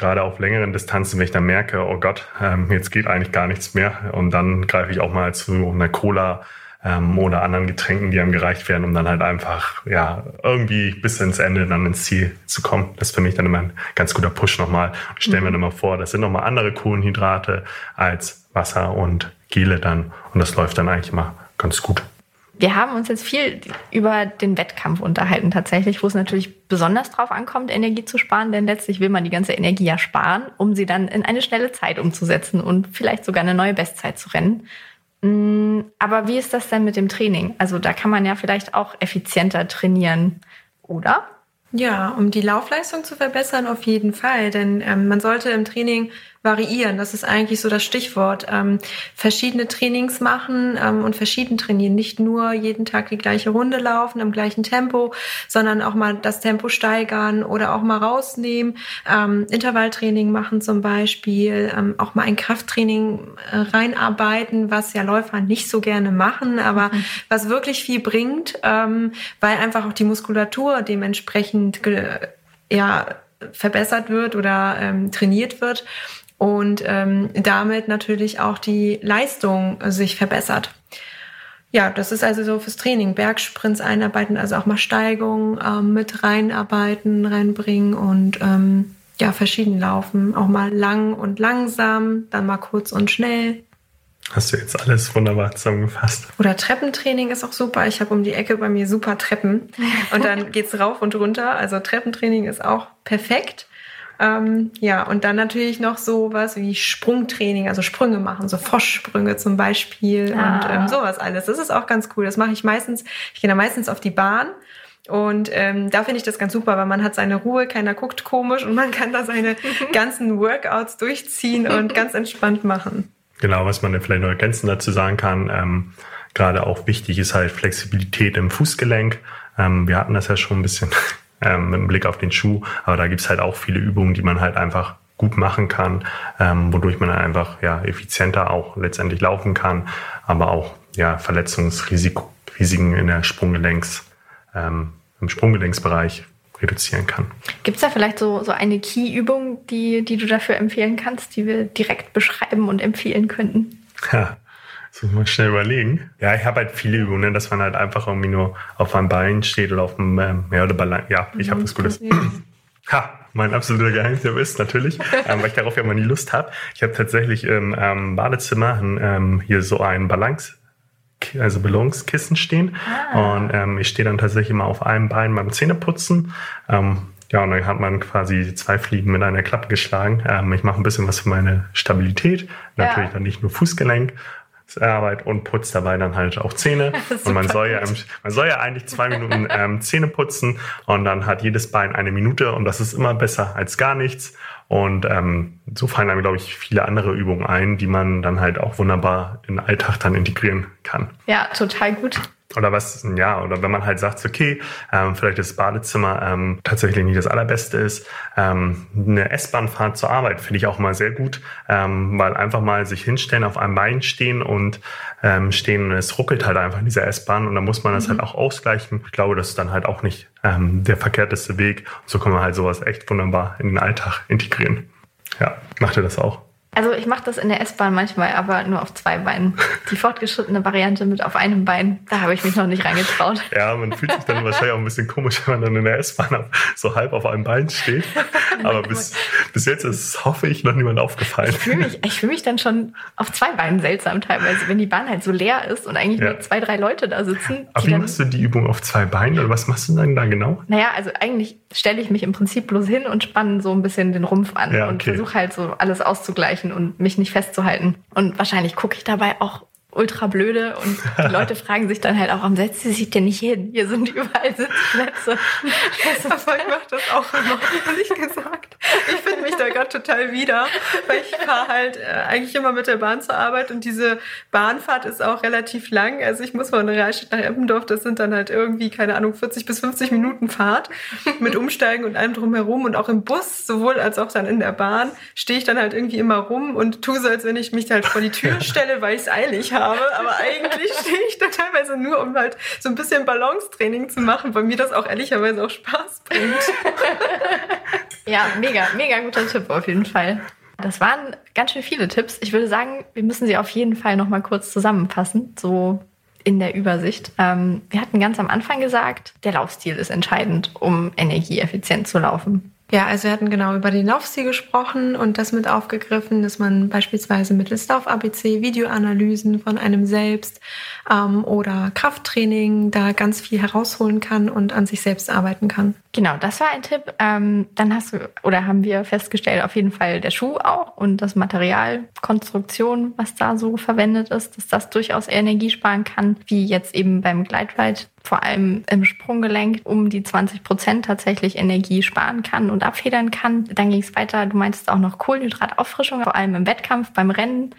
gerade auf längeren Distanzen, wenn ich dann merke, oh Gott, ähm, jetzt geht eigentlich gar nichts mehr. Und dann greife ich auch mal zu einer Cola ähm, oder anderen Getränken, die einem gereicht werden, um dann halt einfach ja irgendwie bis ins Ende dann ins Ziel zu kommen. Das ist für mich dann immer ein ganz guter Push nochmal. Ich stelle mir mhm. dann mal vor, das sind nochmal andere Kohlenhydrate als Wasser und Gele dann. Und das läuft dann eigentlich immer ganz gut. Wir haben uns jetzt viel über den Wettkampf unterhalten, tatsächlich, wo es natürlich besonders drauf ankommt, Energie zu sparen, denn letztlich will man die ganze Energie ja sparen, um sie dann in eine schnelle Zeit umzusetzen und vielleicht sogar eine neue Bestzeit zu rennen. Mm, aber wie ist das denn mit dem Training? Also da kann man ja vielleicht auch effizienter trainieren, oder? Ja, um die Laufleistung zu verbessern, auf jeden Fall. Denn ähm, man sollte im Training variieren. Das ist eigentlich so das Stichwort. Ähm, verschiedene Trainings machen ähm, und verschieden trainieren. Nicht nur jeden Tag die gleiche Runde laufen im gleichen Tempo, sondern auch mal das Tempo steigern oder auch mal rausnehmen. Ähm, Intervalltraining machen zum Beispiel, ähm, auch mal ein Krafttraining äh, reinarbeiten, was ja Läufer nicht so gerne machen, aber mhm. was wirklich viel bringt, ähm, weil einfach auch die Muskulatur dementsprechend ja verbessert wird oder ähm, trainiert wird und ähm, damit natürlich auch die Leistung sich verbessert. Ja, das ist also so fürs Training. Bergsprints einarbeiten, also auch mal Steigung ähm, mit reinarbeiten, reinbringen und ähm, ja, verschieden laufen. Auch mal lang und langsam, dann mal kurz und schnell. Hast du jetzt alles wunderbar zusammengefasst. Oder Treppentraining ist auch super. Ich habe um die Ecke bei mir super Treppen und dann geht's rauf und runter. Also Treppentraining ist auch perfekt. Ähm, ja, und dann natürlich noch sowas wie Sprungtraining, also Sprünge machen, so Froschsprünge zum Beispiel ah. und ähm, sowas alles. Das ist auch ganz cool. Das mache ich meistens, ich gehe da meistens auf die Bahn. Und ähm, da finde ich das ganz super, weil man hat seine Ruhe, keiner guckt komisch und man kann da seine ganzen Workouts durchziehen und ganz entspannt machen. Genau, was man vielleicht noch ergänzend dazu sagen kann, ähm, gerade auch wichtig ist halt Flexibilität im Fußgelenk. Ähm, wir hatten das ja schon ein bisschen ähm, mit dem Blick auf den Schuh. Aber da gibt's halt auch viele Übungen, die man halt einfach gut machen kann, ähm, wodurch man einfach ja effizienter auch letztendlich laufen kann, aber auch ja Verletzungsrisiken in der Sprunggelenks, ähm, im Sprunggelenksbereich reduzieren kann. Gibt's da vielleicht so, so eine Key-Übung, die, die du dafür empfehlen kannst, die wir direkt beschreiben und empfehlen könnten? Ja, das muss man schnell überlegen. Ja, ich habe halt viele Übungen, dass man halt einfach irgendwie nur auf einem Bein steht oder auf einem, ähm, ja, oder Ball ja, ich mhm, habe das Gutes. ha, mein absoluter Geheimtipp ist natürlich, ähm, weil ich darauf ja mal nie Lust habe. Ich habe tatsächlich im ähm, Badezimmer ähm, hier so ein Balance also Ballonskissen stehen. Ah. Und ähm, ich stehe dann tatsächlich immer auf einem Bein beim Zähneputzen. Ähm, ja, und dann hat man quasi zwei Fliegen mit einer Klappe geschlagen. Ähm, ich mache ein bisschen was für meine Stabilität. Natürlich ja. dann nicht nur Fußgelenk, Arbeit und putzt dabei dann halt auch Zähne. und man soll, ja, man soll ja eigentlich zwei Minuten ähm, Zähne putzen und dann hat jedes Bein eine Minute und das ist immer besser als gar nichts. Und ähm, so fallen dann, glaube ich, viele andere Übungen ein, die man dann halt auch wunderbar in den Alltag dann integrieren kann. Ja, total gut. Oder was, ja, oder wenn man halt sagt, okay, ähm, vielleicht das Badezimmer ähm, tatsächlich nicht das allerbeste ist, ähm, eine S-Bahn-Fahrt zur Arbeit finde ich auch mal sehr gut, ähm, weil einfach mal sich hinstellen, auf einem Bein stehen und ähm, stehen, es ruckelt halt einfach in dieser S-Bahn und dann muss man das halt mhm. halt auch ausgleichen. Ich glaube, das ist dann halt auch nicht ähm, der verkehrteste Weg. So kann man halt sowas echt wunderbar in den Alltag integrieren. Ja, macht ihr das auch? Also ich mache das in der S-Bahn manchmal, aber nur auf zwei Beinen. Die fortgeschrittene Variante mit auf einem Bein, da habe ich mich noch nicht reingetraut. Ja, man fühlt sich dann wahrscheinlich auch ein bisschen komisch, wenn man dann in der S-Bahn so halb auf einem Bein steht. Aber bis, bis jetzt ist, hoffe ich, noch niemand aufgefallen. Ich fühle mich, fühl mich dann schon auf zwei Beinen seltsam teilweise, wenn die Bahn halt so leer ist und eigentlich ja. nur zwei, drei Leute da sitzen. Aber wie machst du die Übung auf zwei Beinen oder was machst du dann da genau? Naja, also eigentlich stelle ich mich im Prinzip bloß hin und spanne so ein bisschen den Rumpf an ja, okay. und versuche halt so alles auszugleichen erreichen und mich nicht festzuhalten. Und wahrscheinlich gucke ich dabei auch ultra blöde und die Leute fragen sich dann halt auch, am setzt sie sich denn nicht hin? Hier sind überall Sitzplätze. Aber ich mache das auch immer, ehrlich gesagt. Ich finde mich da gerade total wieder, weil ich fahre halt äh, eigentlich immer mit der Bahn zur Arbeit und diese Bahnfahrt ist auch relativ lang. Also ich muss von Reichstadt nach Eppendorf, das sind dann halt irgendwie, keine Ahnung, 40 bis 50 Minuten Fahrt mit Umsteigen und allem drumherum und auch im Bus, sowohl als auch dann in der Bahn, stehe ich dann halt irgendwie immer rum und tue so, als wenn ich mich halt vor die Tür stelle, weil ich es eilig habe habe, aber eigentlich stehe ich da teilweise nur, um halt so ein bisschen Balancetraining zu machen, weil mir das auch ehrlicherweise auch Spaß bringt. ja, mega, mega guter Tipp auf jeden Fall. Das waren ganz schön viele Tipps. Ich würde sagen, wir müssen sie auf jeden Fall noch mal kurz zusammenfassen, so in der Übersicht. Ähm, wir hatten ganz am Anfang gesagt, der Laufstil ist entscheidend, um energieeffizient zu laufen. Ja, also wir hatten genau über den Laufstil gesprochen und das mit aufgegriffen, dass man beispielsweise mittels Lauf-ABC, Videoanalysen von einem selbst ähm, oder Krafttraining da ganz viel herausholen kann und an sich selbst arbeiten kann. Genau, das war ein Tipp. Ähm, dann hast du oder haben wir festgestellt, auf jeden Fall der Schuh auch und das Material, Konstruktion, was da so verwendet ist, dass das durchaus Energie sparen kann, wie jetzt eben beim Gleitride vor allem im Sprunggelenk um die 20 Prozent tatsächlich Energie sparen kann und abfedern kann. Dann ging es weiter, du meintest auch noch Kohlenhydratauffrischung, vor allem im Wettkampf, beim Rennen.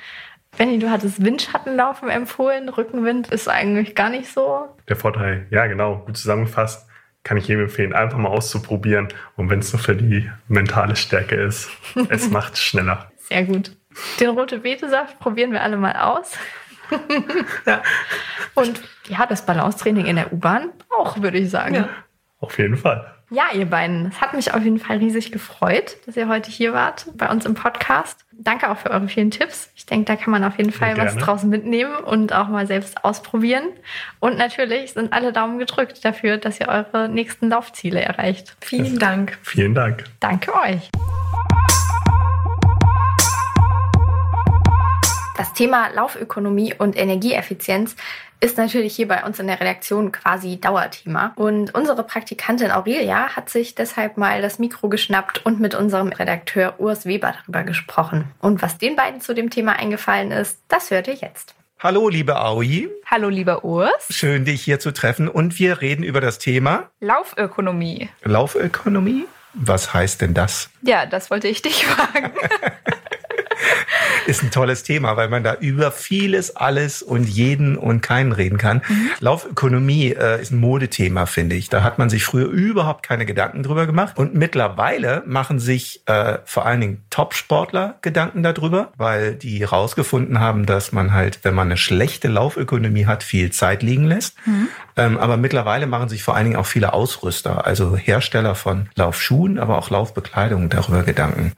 Benny, du hattest Windschattenlaufen empfohlen. Rückenwind ist eigentlich gar nicht so. Der Vorteil, ja genau, gut zusammengefasst kann ich jedem empfehlen, einfach mal auszuprobieren. Und wenn es nur für die mentale Stärke ist, es macht schneller. Sehr gut. Den rote Betesaft probieren wir alle mal aus. ja. Und ja, das Balancetraining in der U-Bahn auch, würde ich sagen. Ja. Auf jeden Fall. Ja, ihr beiden, es hat mich auf jeden Fall riesig gefreut, dass ihr heute hier wart bei uns im Podcast. Danke auch für eure vielen Tipps. Ich denke, da kann man auf jeden Fall was draußen mitnehmen und auch mal selbst ausprobieren. Und natürlich sind alle Daumen gedrückt dafür, dass ihr eure nächsten Laufziele erreicht. Vielen Dank. Vielen Dank. Danke euch. Das Thema Laufökonomie und Energieeffizienz ist natürlich hier bei uns in der Redaktion quasi Dauerthema. Und unsere Praktikantin Aurelia hat sich deshalb mal das Mikro geschnappt und mit unserem Redakteur Urs Weber darüber gesprochen. Und was den beiden zu dem Thema eingefallen ist, das hört ihr jetzt. Hallo, liebe Aui. Hallo, lieber Urs. Schön, dich hier zu treffen. Und wir reden über das Thema Laufökonomie. Laufökonomie? Was heißt denn das? Ja, das wollte ich dich fragen. ist ein tolles Thema, weil man da über vieles, alles und jeden und keinen reden kann. Mhm. Laufökonomie äh, ist ein Modethema, finde ich. Da hat man sich früher überhaupt keine Gedanken drüber gemacht. Und mittlerweile machen sich äh, vor allen Dingen Top-Sportler Gedanken darüber, weil die rausgefunden haben, dass man halt, wenn man eine schlechte Laufökonomie hat, viel Zeit liegen lässt. Mhm. Ähm, aber mittlerweile machen sich vor allen Dingen auch viele Ausrüster, also Hersteller von Laufschuhen, aber auch Laufbekleidung darüber Gedanken.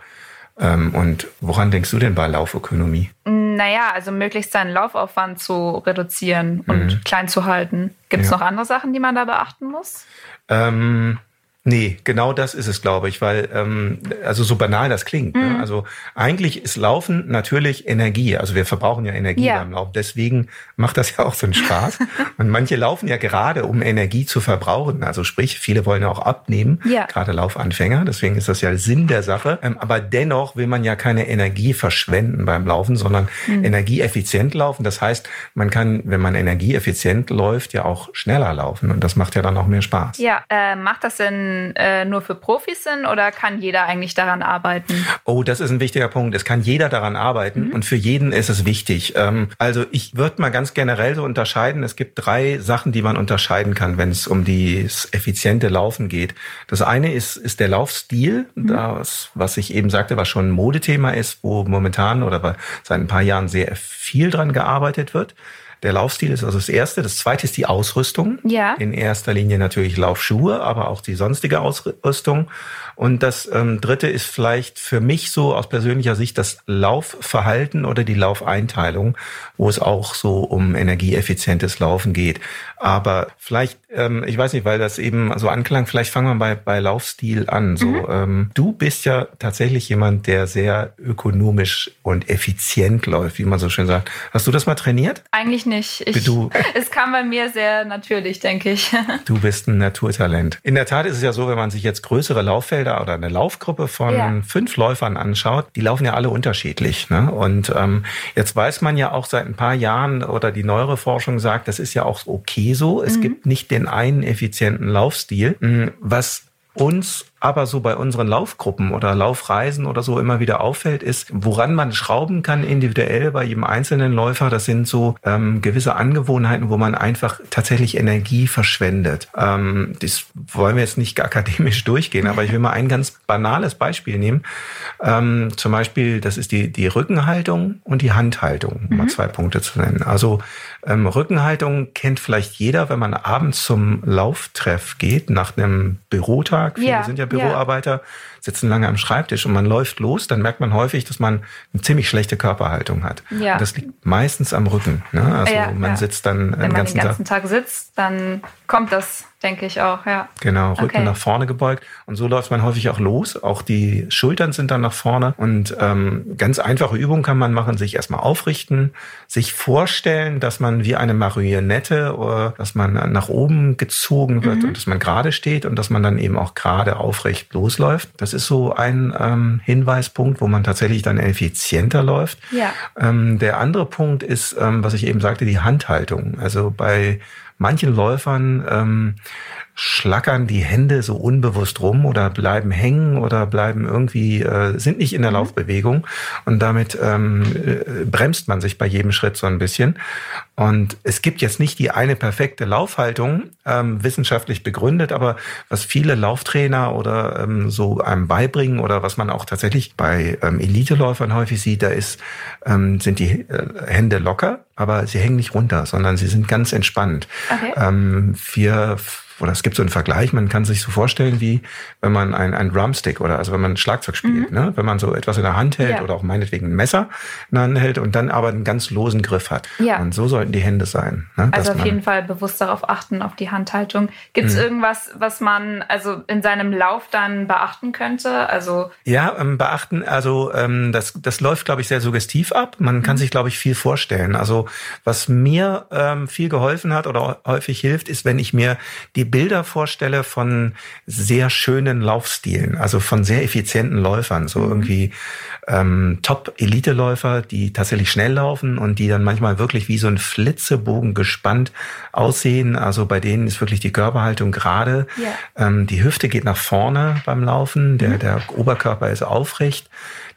Ähm, und woran denkst du denn bei Laufökonomie? Naja, also möglichst seinen Laufaufwand zu reduzieren und mhm. klein zu halten. Gibt es ja. noch andere Sachen, die man da beachten muss? Ähm, Nee, genau das ist es, glaube ich, weil, ähm, also so banal das klingt. Ne? Mhm. Also eigentlich ist Laufen natürlich Energie. Also wir verbrauchen ja Energie Ja. beim Laufen. Deswegen macht das ja auch so einen Spaß. Und manche laufen ja gerade, um Energie zu verbrauchen. Also sprich, viele wollen ja auch abnehmen, Ja. gerade Laufanfänger. Deswegen ist das ja Sinn der Sache. Ähm, aber dennoch will man ja keine Energie verschwenden beim Laufen, sondern Mhm. energieeffizient laufen. Das heißt, man kann, wenn man energieeffizient läuft, ja auch schneller laufen. Und das macht ja dann auch mehr Spaß. Ja, äh, macht das denn äh, nur für Profis Sinn oder kann jeder eigentlich daran arbeiten? Oh, das ist ein wichtiger Punkt. Es kann jeder daran arbeiten und für jeden ist es wichtig. Ähm, also ich würde mal ganz generell so unterscheiden. Es gibt drei Sachen, die man unterscheiden kann, wenn es um das effiziente Laufen geht. Das eine ist, ist der Laufstil, das, was ich eben sagte, was schon ein Modethema ist, wo momentan oder seit ein paar Jahren sehr viel dran gearbeitet wird. Der Laufstil ist also das erste. Das zweite ist die Ausrüstung. Ja. In erster Linie natürlich Laufschuhe, aber auch die sonstige Ausrüstung. Und das ähm, dritte ist vielleicht für mich so aus persönlicher Sicht das Laufverhalten oder die Laufeinteilung, wo es auch so um energieeffizientes Laufen geht. Aber vielleicht, ähm, ich weiß nicht, weil das eben so anklang, vielleicht fangen wir bei, bei Laufstil an. So, ähm, du bist ja tatsächlich jemand, der sehr ökonomisch und effizient läuft, wie man so schön sagt. Hast du das mal trainiert? Eigentlich nicht. Ich, Du- Es kam bei mir sehr natürlich, denke ich. Du bist ein Naturtalent. In der Tat ist es ja so, wenn man sich jetzt größere Lauffelder oder eine Laufgruppe von Ja. fünf Läufern anschaut, die laufen ja alle unterschiedlich. Ne? Und ähm, jetzt weiß man ja auch seit ein paar Jahren oder die neuere Forschung sagt, das ist ja auch okay so. Es gibt nicht den einen effizienten Laufstil. Mm, Was uns aber so bei unseren Laufgruppen oder Laufreisen oder so immer wieder auffällt, ist, woran man schrauben kann individuell bei jedem einzelnen Läufer. Das sind so ähm, gewisse Angewohnheiten, wo man einfach tatsächlich Energie verschwendet. Ähm, das wollen wir jetzt nicht akademisch durchgehen, aber ich will mal ein ganz banales Beispiel nehmen. Ähm, zum Beispiel, das ist die, die Rückenhaltung und die Handhaltung, um mal zwei Punkte zu nennen. Also ähm, Rückenhaltung kennt vielleicht jeder, wenn man abends zum Lauftreff geht, nach einem Bürotag. Viele Ja, sind ja ja. Sitzen lange am Schreibtisch und man läuft los, dann merkt man häufig, dass man eine ziemlich schlechte Körperhaltung hat. Ja. Und das liegt meistens am Rücken. Ne? Also Ja, man ja. sitzt dann Wenn den man ganzen den Tag. ganzen Tag sitzt, dann kommt das, denke ich auch, ja. Genau, Rücken Okay. nach vorne gebeugt. Und so läuft man häufig auch los. Auch die Schultern sind dann nach vorne. Und ähm, ganz einfache Übungen kann man machen, sich erstmal aufrichten, sich vorstellen, dass man wie eine Marionette oder dass man nach oben gezogen wird und dass man gerade steht und dass man dann eben auch gerade aufrecht losläuft. Das ist so ein ähm, Hinweispunkt, wo man tatsächlich dann effizienter läuft. Ja. Ähm, der andere Punkt ist, ähm, was ich eben sagte, die Handhaltung. Also bei manchen Läufern ähm, schlackern die Hände so unbewusst rum oder bleiben hängen oder bleiben irgendwie, äh, sind nicht in der Laufbewegung und damit ähm, äh, bremst man sich bei jedem Schritt so ein bisschen. Und es gibt jetzt nicht die eine perfekte Laufhaltung, ähm, wissenschaftlich begründet, aber was viele Lauftrainer oder ähm, so einem beibringen oder was man auch tatsächlich bei ähm, Eliteläufern häufig sieht, da ist, ähm, sind die äh, Hände locker, aber sie hängen nicht runter, sondern sie sind ganz entspannt. Okay. Ähm, wir oder es gibt so einen Vergleich, man kann sich so vorstellen, wie wenn man ein, ein Drumstick oder also wenn man Schlagzeug spielt, ne? wenn man so etwas in der Hand hält Ja. oder auch meinetwegen ein Messer in der Hand hält und dann aber einen ganz losen Griff hat. Ja. Und so sollten die Hände sein. Ne? Also auf jeden Fall bewusst darauf achten, auf die Handhaltung. Gibt Mhm. es irgendwas, was man also in seinem Lauf dann beachten könnte? Also Ja, ähm, beachten, also ähm, das, das läuft, glaube ich, sehr suggestiv ab. Man kann sich, glaube ich, viel vorstellen. Also was mir ähm, viel geholfen hat oder häufig hilft, ist, wenn ich mir die Bilder vorstelle von sehr schönen Laufstilen, also von sehr effizienten Läufern, so irgendwie ähm, Top-Elite-Läufer, die tatsächlich schnell laufen und die dann manchmal wirklich wie so ein Flitzebogen gespannt aussehen. Also bei denen ist wirklich die Körperhaltung gerade. Ja. Ähm, die Hüfte geht nach vorne beim Laufen, der, der Oberkörper ist aufrecht.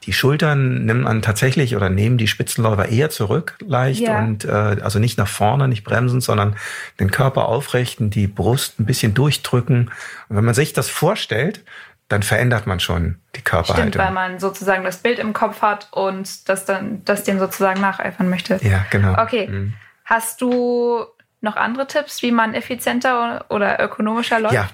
Die Schultern nimmt man tatsächlich oder nehmen die Spitzenläufer eher zurück leicht Ja. und äh, also nicht nach vorne, nicht bremsen, sondern den Körper aufrichten, die Brust ein bisschen durchdrücken. Und wenn man sich das vorstellt, dann verändert man schon die stimmt, Körperhaltung. weil man sozusagen das Bild im Kopf hat und das dann, das dem sozusagen nacheifern möchte. ja, genau. Okay. Mhm. Hast du noch andere Tipps, wie man effizienter oder ökonomischer läuft? Ja,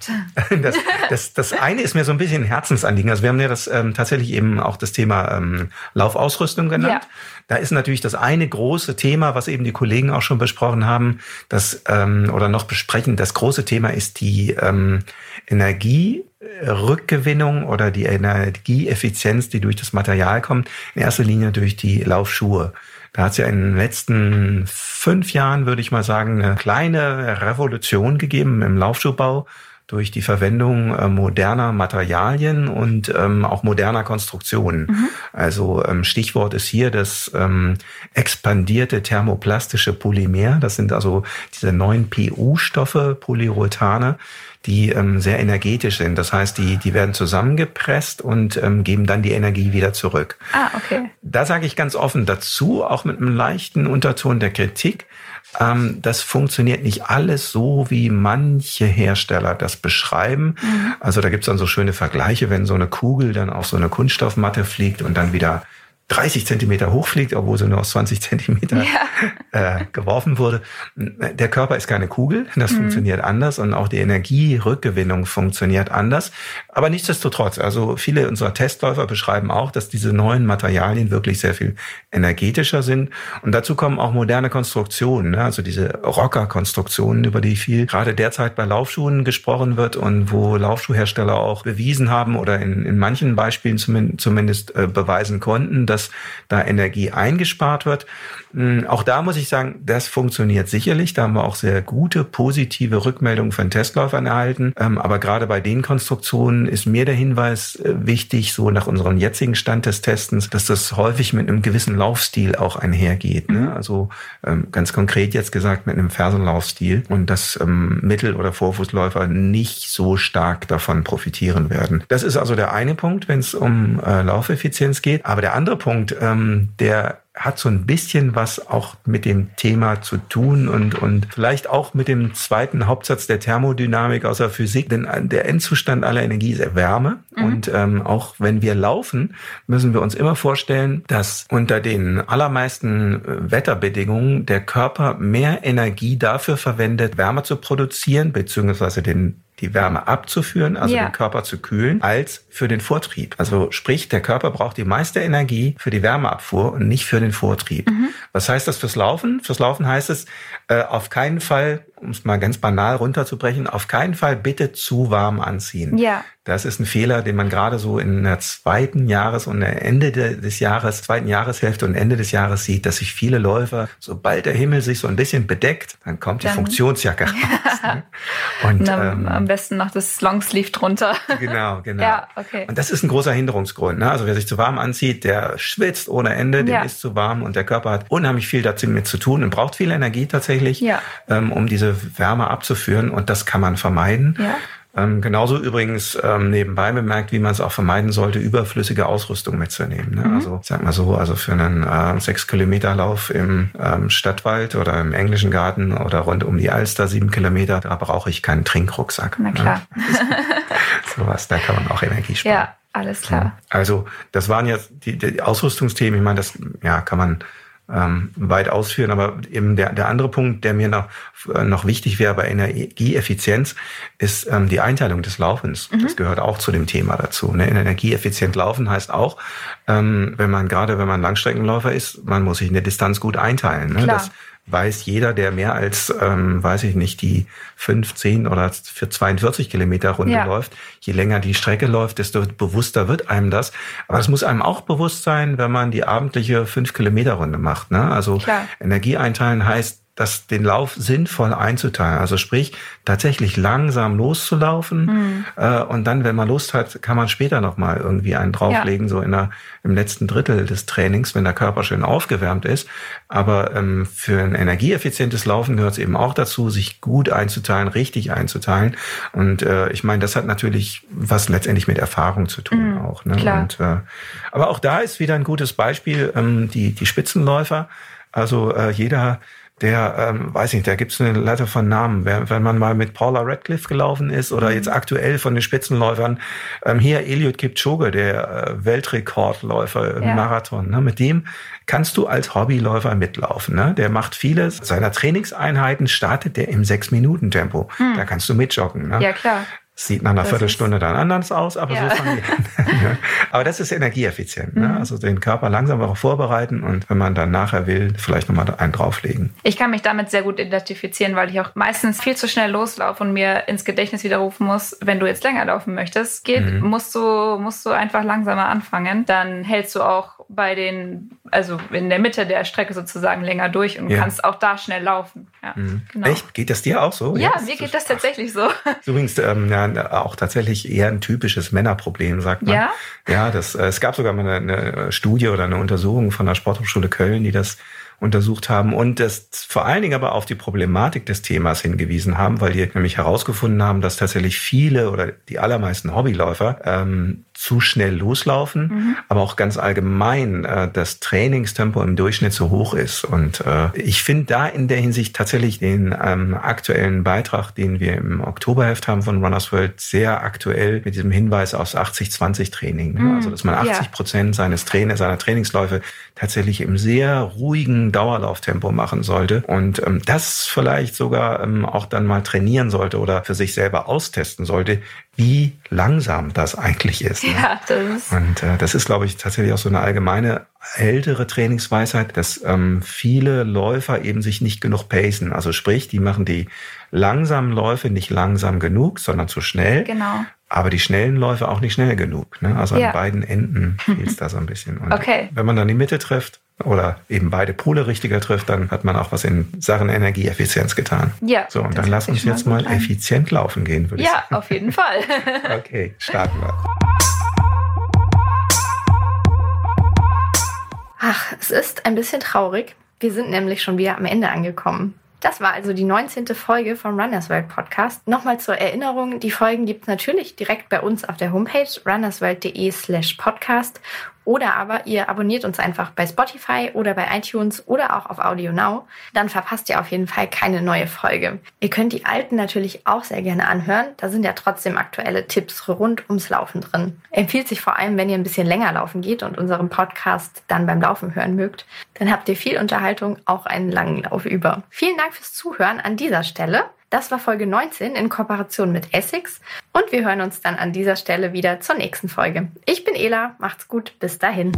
das, das, das eine ist mir so ein bisschen ein Herzensanliegen. Also wir haben ja das ähm, tatsächlich eben auch das Thema ähm, Laufausrüstung genannt. Ja. Da ist natürlich das eine große Thema, was eben die Kollegen auch schon besprochen haben, das ähm, oder noch besprechen. Das große Thema ist die ähm, Energie Rückgewinnung oder die Energieeffizienz, die durch das Material kommt, in erster Linie durch die Laufschuhe. Da hat es ja in den letzten fünf Jahren, würde ich mal sagen, eine kleine Revolution gegeben im Laufschuhbau durch die Verwendung äh, moderner Materialien und ähm, auch moderner Konstruktionen. Mhm. Also ähm, Stichwort ist hier das ähm, expandierte thermoplastische Polymer. Das sind also diese neuen PU-Stoffe, Polyurethane, die ähm, sehr energetisch sind. Das heißt, die, die werden zusammengepresst und ähm, geben dann die Energie wieder zurück. Ah, okay. Da sage ich ganz offen dazu, auch mit einem leichten Unterton der Kritik. Ähm, das funktioniert nicht alles so, wie manche Hersteller das beschreiben. Mhm. Also da gibt's dann so schöne Vergleiche, wenn so eine Kugel dann auf so eine Kunststoffmatte fliegt und dann wieder 30 Zentimeter hochfliegt, obwohl sie nur aus 20 Zentimeter ja. äh, geworfen wurde. Der Körper ist keine Kugel, das mhm. funktioniert anders und auch die Energierückgewinnung funktioniert anders. Aber nichtsdestotrotz, also viele unserer Testläufer beschreiben auch, dass diese neuen Materialien wirklich sehr viel energetischer sind. Und dazu kommen auch moderne Konstruktionen, ne? also diese Rocker-Konstruktionen, über die viel gerade derzeit bei Laufschuhen gesprochen wird und wo Laufschuhhersteller auch bewiesen haben oder in, in manchen Beispielen zumindest, zumindest äh, beweisen konnten, dass da Energie eingespart wird. Hm, auch da muss ich sagen, das funktioniert sicherlich. Da haben wir auch sehr gute, positive Rückmeldungen von Testläufern erhalten. Ähm, aber gerade bei den Konstruktionen ist mir der Hinweis äh, wichtig, so nach unserem jetzigen Stand des Testens, dass das häufig mit einem gewissen Laufstil auch einhergeht. Ne? Mhm. Also ähm, ganz konkret jetzt gesagt mit einem Fersenlaufstil und dass ähm, Mittel- oder Vorfußläufer nicht so stark davon profitieren werden. Das ist also der eine Punkt, wenn es um äh, Laufeffizienz geht. Aber der andere Punkt, der hat so ein bisschen was auch mit dem Thema zu tun und, und vielleicht auch mit dem zweiten Hauptsatz der Thermodynamik aus der Physik. Denn der Endzustand aller Energie ist Wärme. Mhm. Und ähm, auch wenn wir laufen, müssen wir uns immer vorstellen, dass unter den allermeisten äh, Wetterbedingungen der Körper mehr Energie dafür verwendet, Wärme zu produzieren, beziehungsweise den die Wärme abzuführen, also ja. den Körper zu kühlen, als für den Vortrieb. Also sprich, der Körper braucht die meiste Energie für die Wärmeabfuhr und nicht für den Vortrieb. Mhm. Was heißt das fürs Laufen? Fürs Laufen heißt es äh, auf keinen Fall um es mal ganz banal runterzubrechen, auf keinen Fall bitte zu warm anziehen. Ja. Das ist ein Fehler, den man gerade so in der zweiten Jahres- und Ende des Jahres, zweiten Jahreshälfte und Ende des Jahres sieht, dass sich viele Läufer, sobald der Himmel sich so ein bisschen bedeckt, dann kommt die dann, Funktionsjacke raus. Ne? Und, Na, ähm, am besten noch das Longsleeve drunter. Genau, genau. Ja, okay. Und das ist ein großer Hinderungsgrund. Ne? Also wer sich zu warm anzieht, der schwitzt ohne Ende, dem ja. ist zu warm und der Körper hat unheimlich viel dazu mit zu tun und braucht viel Energie tatsächlich, ja. ähm, um diese Wärme abzuführen und das kann man vermeiden. Ja. Ähm, genauso übrigens ähm, nebenbei bemerkt, wie man es auch vermeiden sollte, überflüssige Ausrüstung mitzunehmen. Ne? Mhm. Also sag mal so, also für einen äh, sechs Kilometer Lauf im ähm, Stadtwald oder im englischen Garten oder rund um die Alster sieben Kilometer, da brauche ich keinen Trinkrucksack. Na klar. Ne? Sowas, da kann man auch Energie sparen. Ja, alles klar. Also das waren jetzt die, die Ausrüstungsthemen. Ich meine, das ja kann man ähm, weit ausführen. Aber eben der, der andere Punkt, der mir noch, äh, noch wichtig wäre bei Energieeffizienz, ist ähm, die Einteilung des Laufens. Mhm. Das gehört auch zu dem Thema dazu. Ne? Energieeffizient laufen heißt auch, ähm, wenn man gerade, wenn man Langstreckenläufer ist, man muss sich eine Distanz gut einteilen. Ne? Das weiß jeder, der mehr als, ähm, weiß ich nicht, die 15 oder für 42 Kilometer Runde ja. läuft. Je länger die Strecke läuft, desto bewusster wird einem das. Aber es muss einem auch bewusst sein, wenn man die abendliche 5 Kilometer Runde macht. Ne? Also Klar. Energie einteilen heißt, das, den Lauf sinnvoll einzuteilen. Also sprich, tatsächlich langsam loszulaufen. Mhm. Äh, und dann, wenn man Lust hat, kann man später nochmal irgendwie einen drauflegen, ja. so in der, im letzten Drittel des Trainings, wenn der Körper schön aufgewärmt ist. Aber ähm, für ein energieeffizientes Laufen gehört es eben auch dazu, sich gut einzuteilen, richtig einzuteilen. Und äh, ich meine, das hat natürlich was letztendlich mit Erfahrung zu tun mhm. auch. Ne? Klar. Und, äh, aber auch da ist wieder ein gutes Beispiel, ähm, die, die Spitzenläufer. Also äh, jeder der, ähm, weiß nicht, da gibt's eine Leiter von Namen. Wenn, wenn man mal mit Paula Radcliffe gelaufen ist oder mhm. jetzt aktuell von den Spitzenläufern, ähm, hier Eliud Kipchoge, der äh, Weltrekordläufer im ja. Marathon, ne, mit dem kannst du als Hobbyläufer mitlaufen. Ne? Der macht vieles. Seiner Trainingseinheiten startet der im Sechs-Minuten-Tempo. Mhm. Da kannst du mitjoggen. Ne? Ja, klar. Sieht nach einer Das Viertelstunde dann anders aus, aber Ja. so fangen die an. aber das ist energieeffizient. Ne? Also den Körper langsam darauf vorbereiten und wenn man dann nachher will, vielleicht nochmal einen drauflegen. Ich kann mich damit sehr gut identifizieren, weil ich auch meistens viel zu schnell loslaufe und mir ins Gedächtnis widerrufen muss, wenn du jetzt länger laufen möchtest, geht, Mhm. musst du, musst du einfach langsamer anfangen. Dann hältst du auch bei den, also in der Mitte der Strecke sozusagen länger durch und Ja. kannst auch da schnell laufen. Ja, genau. Echt? Geht das dir auch so? Ja, mir geht das tatsächlich so. Übrigens ähm, ja, auch tatsächlich eher ein typisches Männerproblem, sagt man. Ja? Ja, das, äh, es gab sogar mal eine, eine Studie oder eine Untersuchung von der Sporthochschule Köln, die das untersucht haben und das vor allen Dingen aber auf die Problematik des Themas hingewiesen haben, weil die nämlich herausgefunden haben, dass tatsächlich viele oder die allermeisten Hobbyläufer ähm, zu schnell loslaufen, aber auch ganz allgemein äh, das Trainingstempo im Durchschnitt zu hoch ist. Und äh, ich finde da in der Hinsicht tatsächlich den ähm, aktuellen Beitrag, den wir im Oktoberheft haben von Runners World, sehr aktuell mit diesem Hinweis aufs 80-20-Training. Ne? Also dass man ja. 80 Prozent seines Trainers, seiner Trainingsläufe tatsächlich im sehr ruhigen Dauerlauftempo machen sollte und ähm, das vielleicht sogar ähm, auch dann mal trainieren sollte oder für sich selber austesten sollte, wie langsam das eigentlich ist. Ne? Ja, das ist. Und äh, das ist, glaube ich, tatsächlich auch so eine allgemeine ältere Trainingsweisheit, dass ähm, viele Läufer eben sich nicht genug pacen. Also sprich, die machen die langsamen Läufe nicht langsam genug, sondern zu schnell. Genau. Aber die schnellen Läufe auch nicht schnell genug. Ne? Also Ja. an beiden Enden fehlt es da so ein bisschen. Und Okay. wenn man dann die Mitte trifft oder eben beide Pole richtiger trifft, dann hat man auch was in Sachen Energieeffizienz getan. Ja, So, und dann lass uns jetzt mal an. effizient laufen gehen, würde ich Ja, sagen. auf jeden Fall. Okay, starten wir. Ach, es ist ein bisschen traurig. Wir sind nämlich schon wieder am Ende angekommen. Das war also die 19. Folge vom Runners World Podcast. Nochmal zur Erinnerung, die Folgen gibt's natürlich direkt bei uns auf der Homepage runnersworld.de slash podcast oder aber ihr abonniert uns einfach bei Spotify oder bei iTunes oder auch auf Audio Now. Dann verpasst ihr auf jeden Fall keine neue Folge. Ihr könnt die alten natürlich auch sehr gerne anhören. Da sind ja trotzdem aktuelle Tipps rund ums Laufen drin. Empfiehlt sich vor allem, wenn ihr ein bisschen länger laufen geht und unseren Podcast dann beim Laufen hören mögt. Dann habt ihr viel Unterhaltung, auch einen langen Lauf über. Vielen Dank fürs Zuhören an dieser Stelle. Das war Folge 19 in Kooperation mit Essex und wir hören uns dann an dieser Stelle wieder zur nächsten Folge. Ich bin Ela, macht's gut, bis dahin.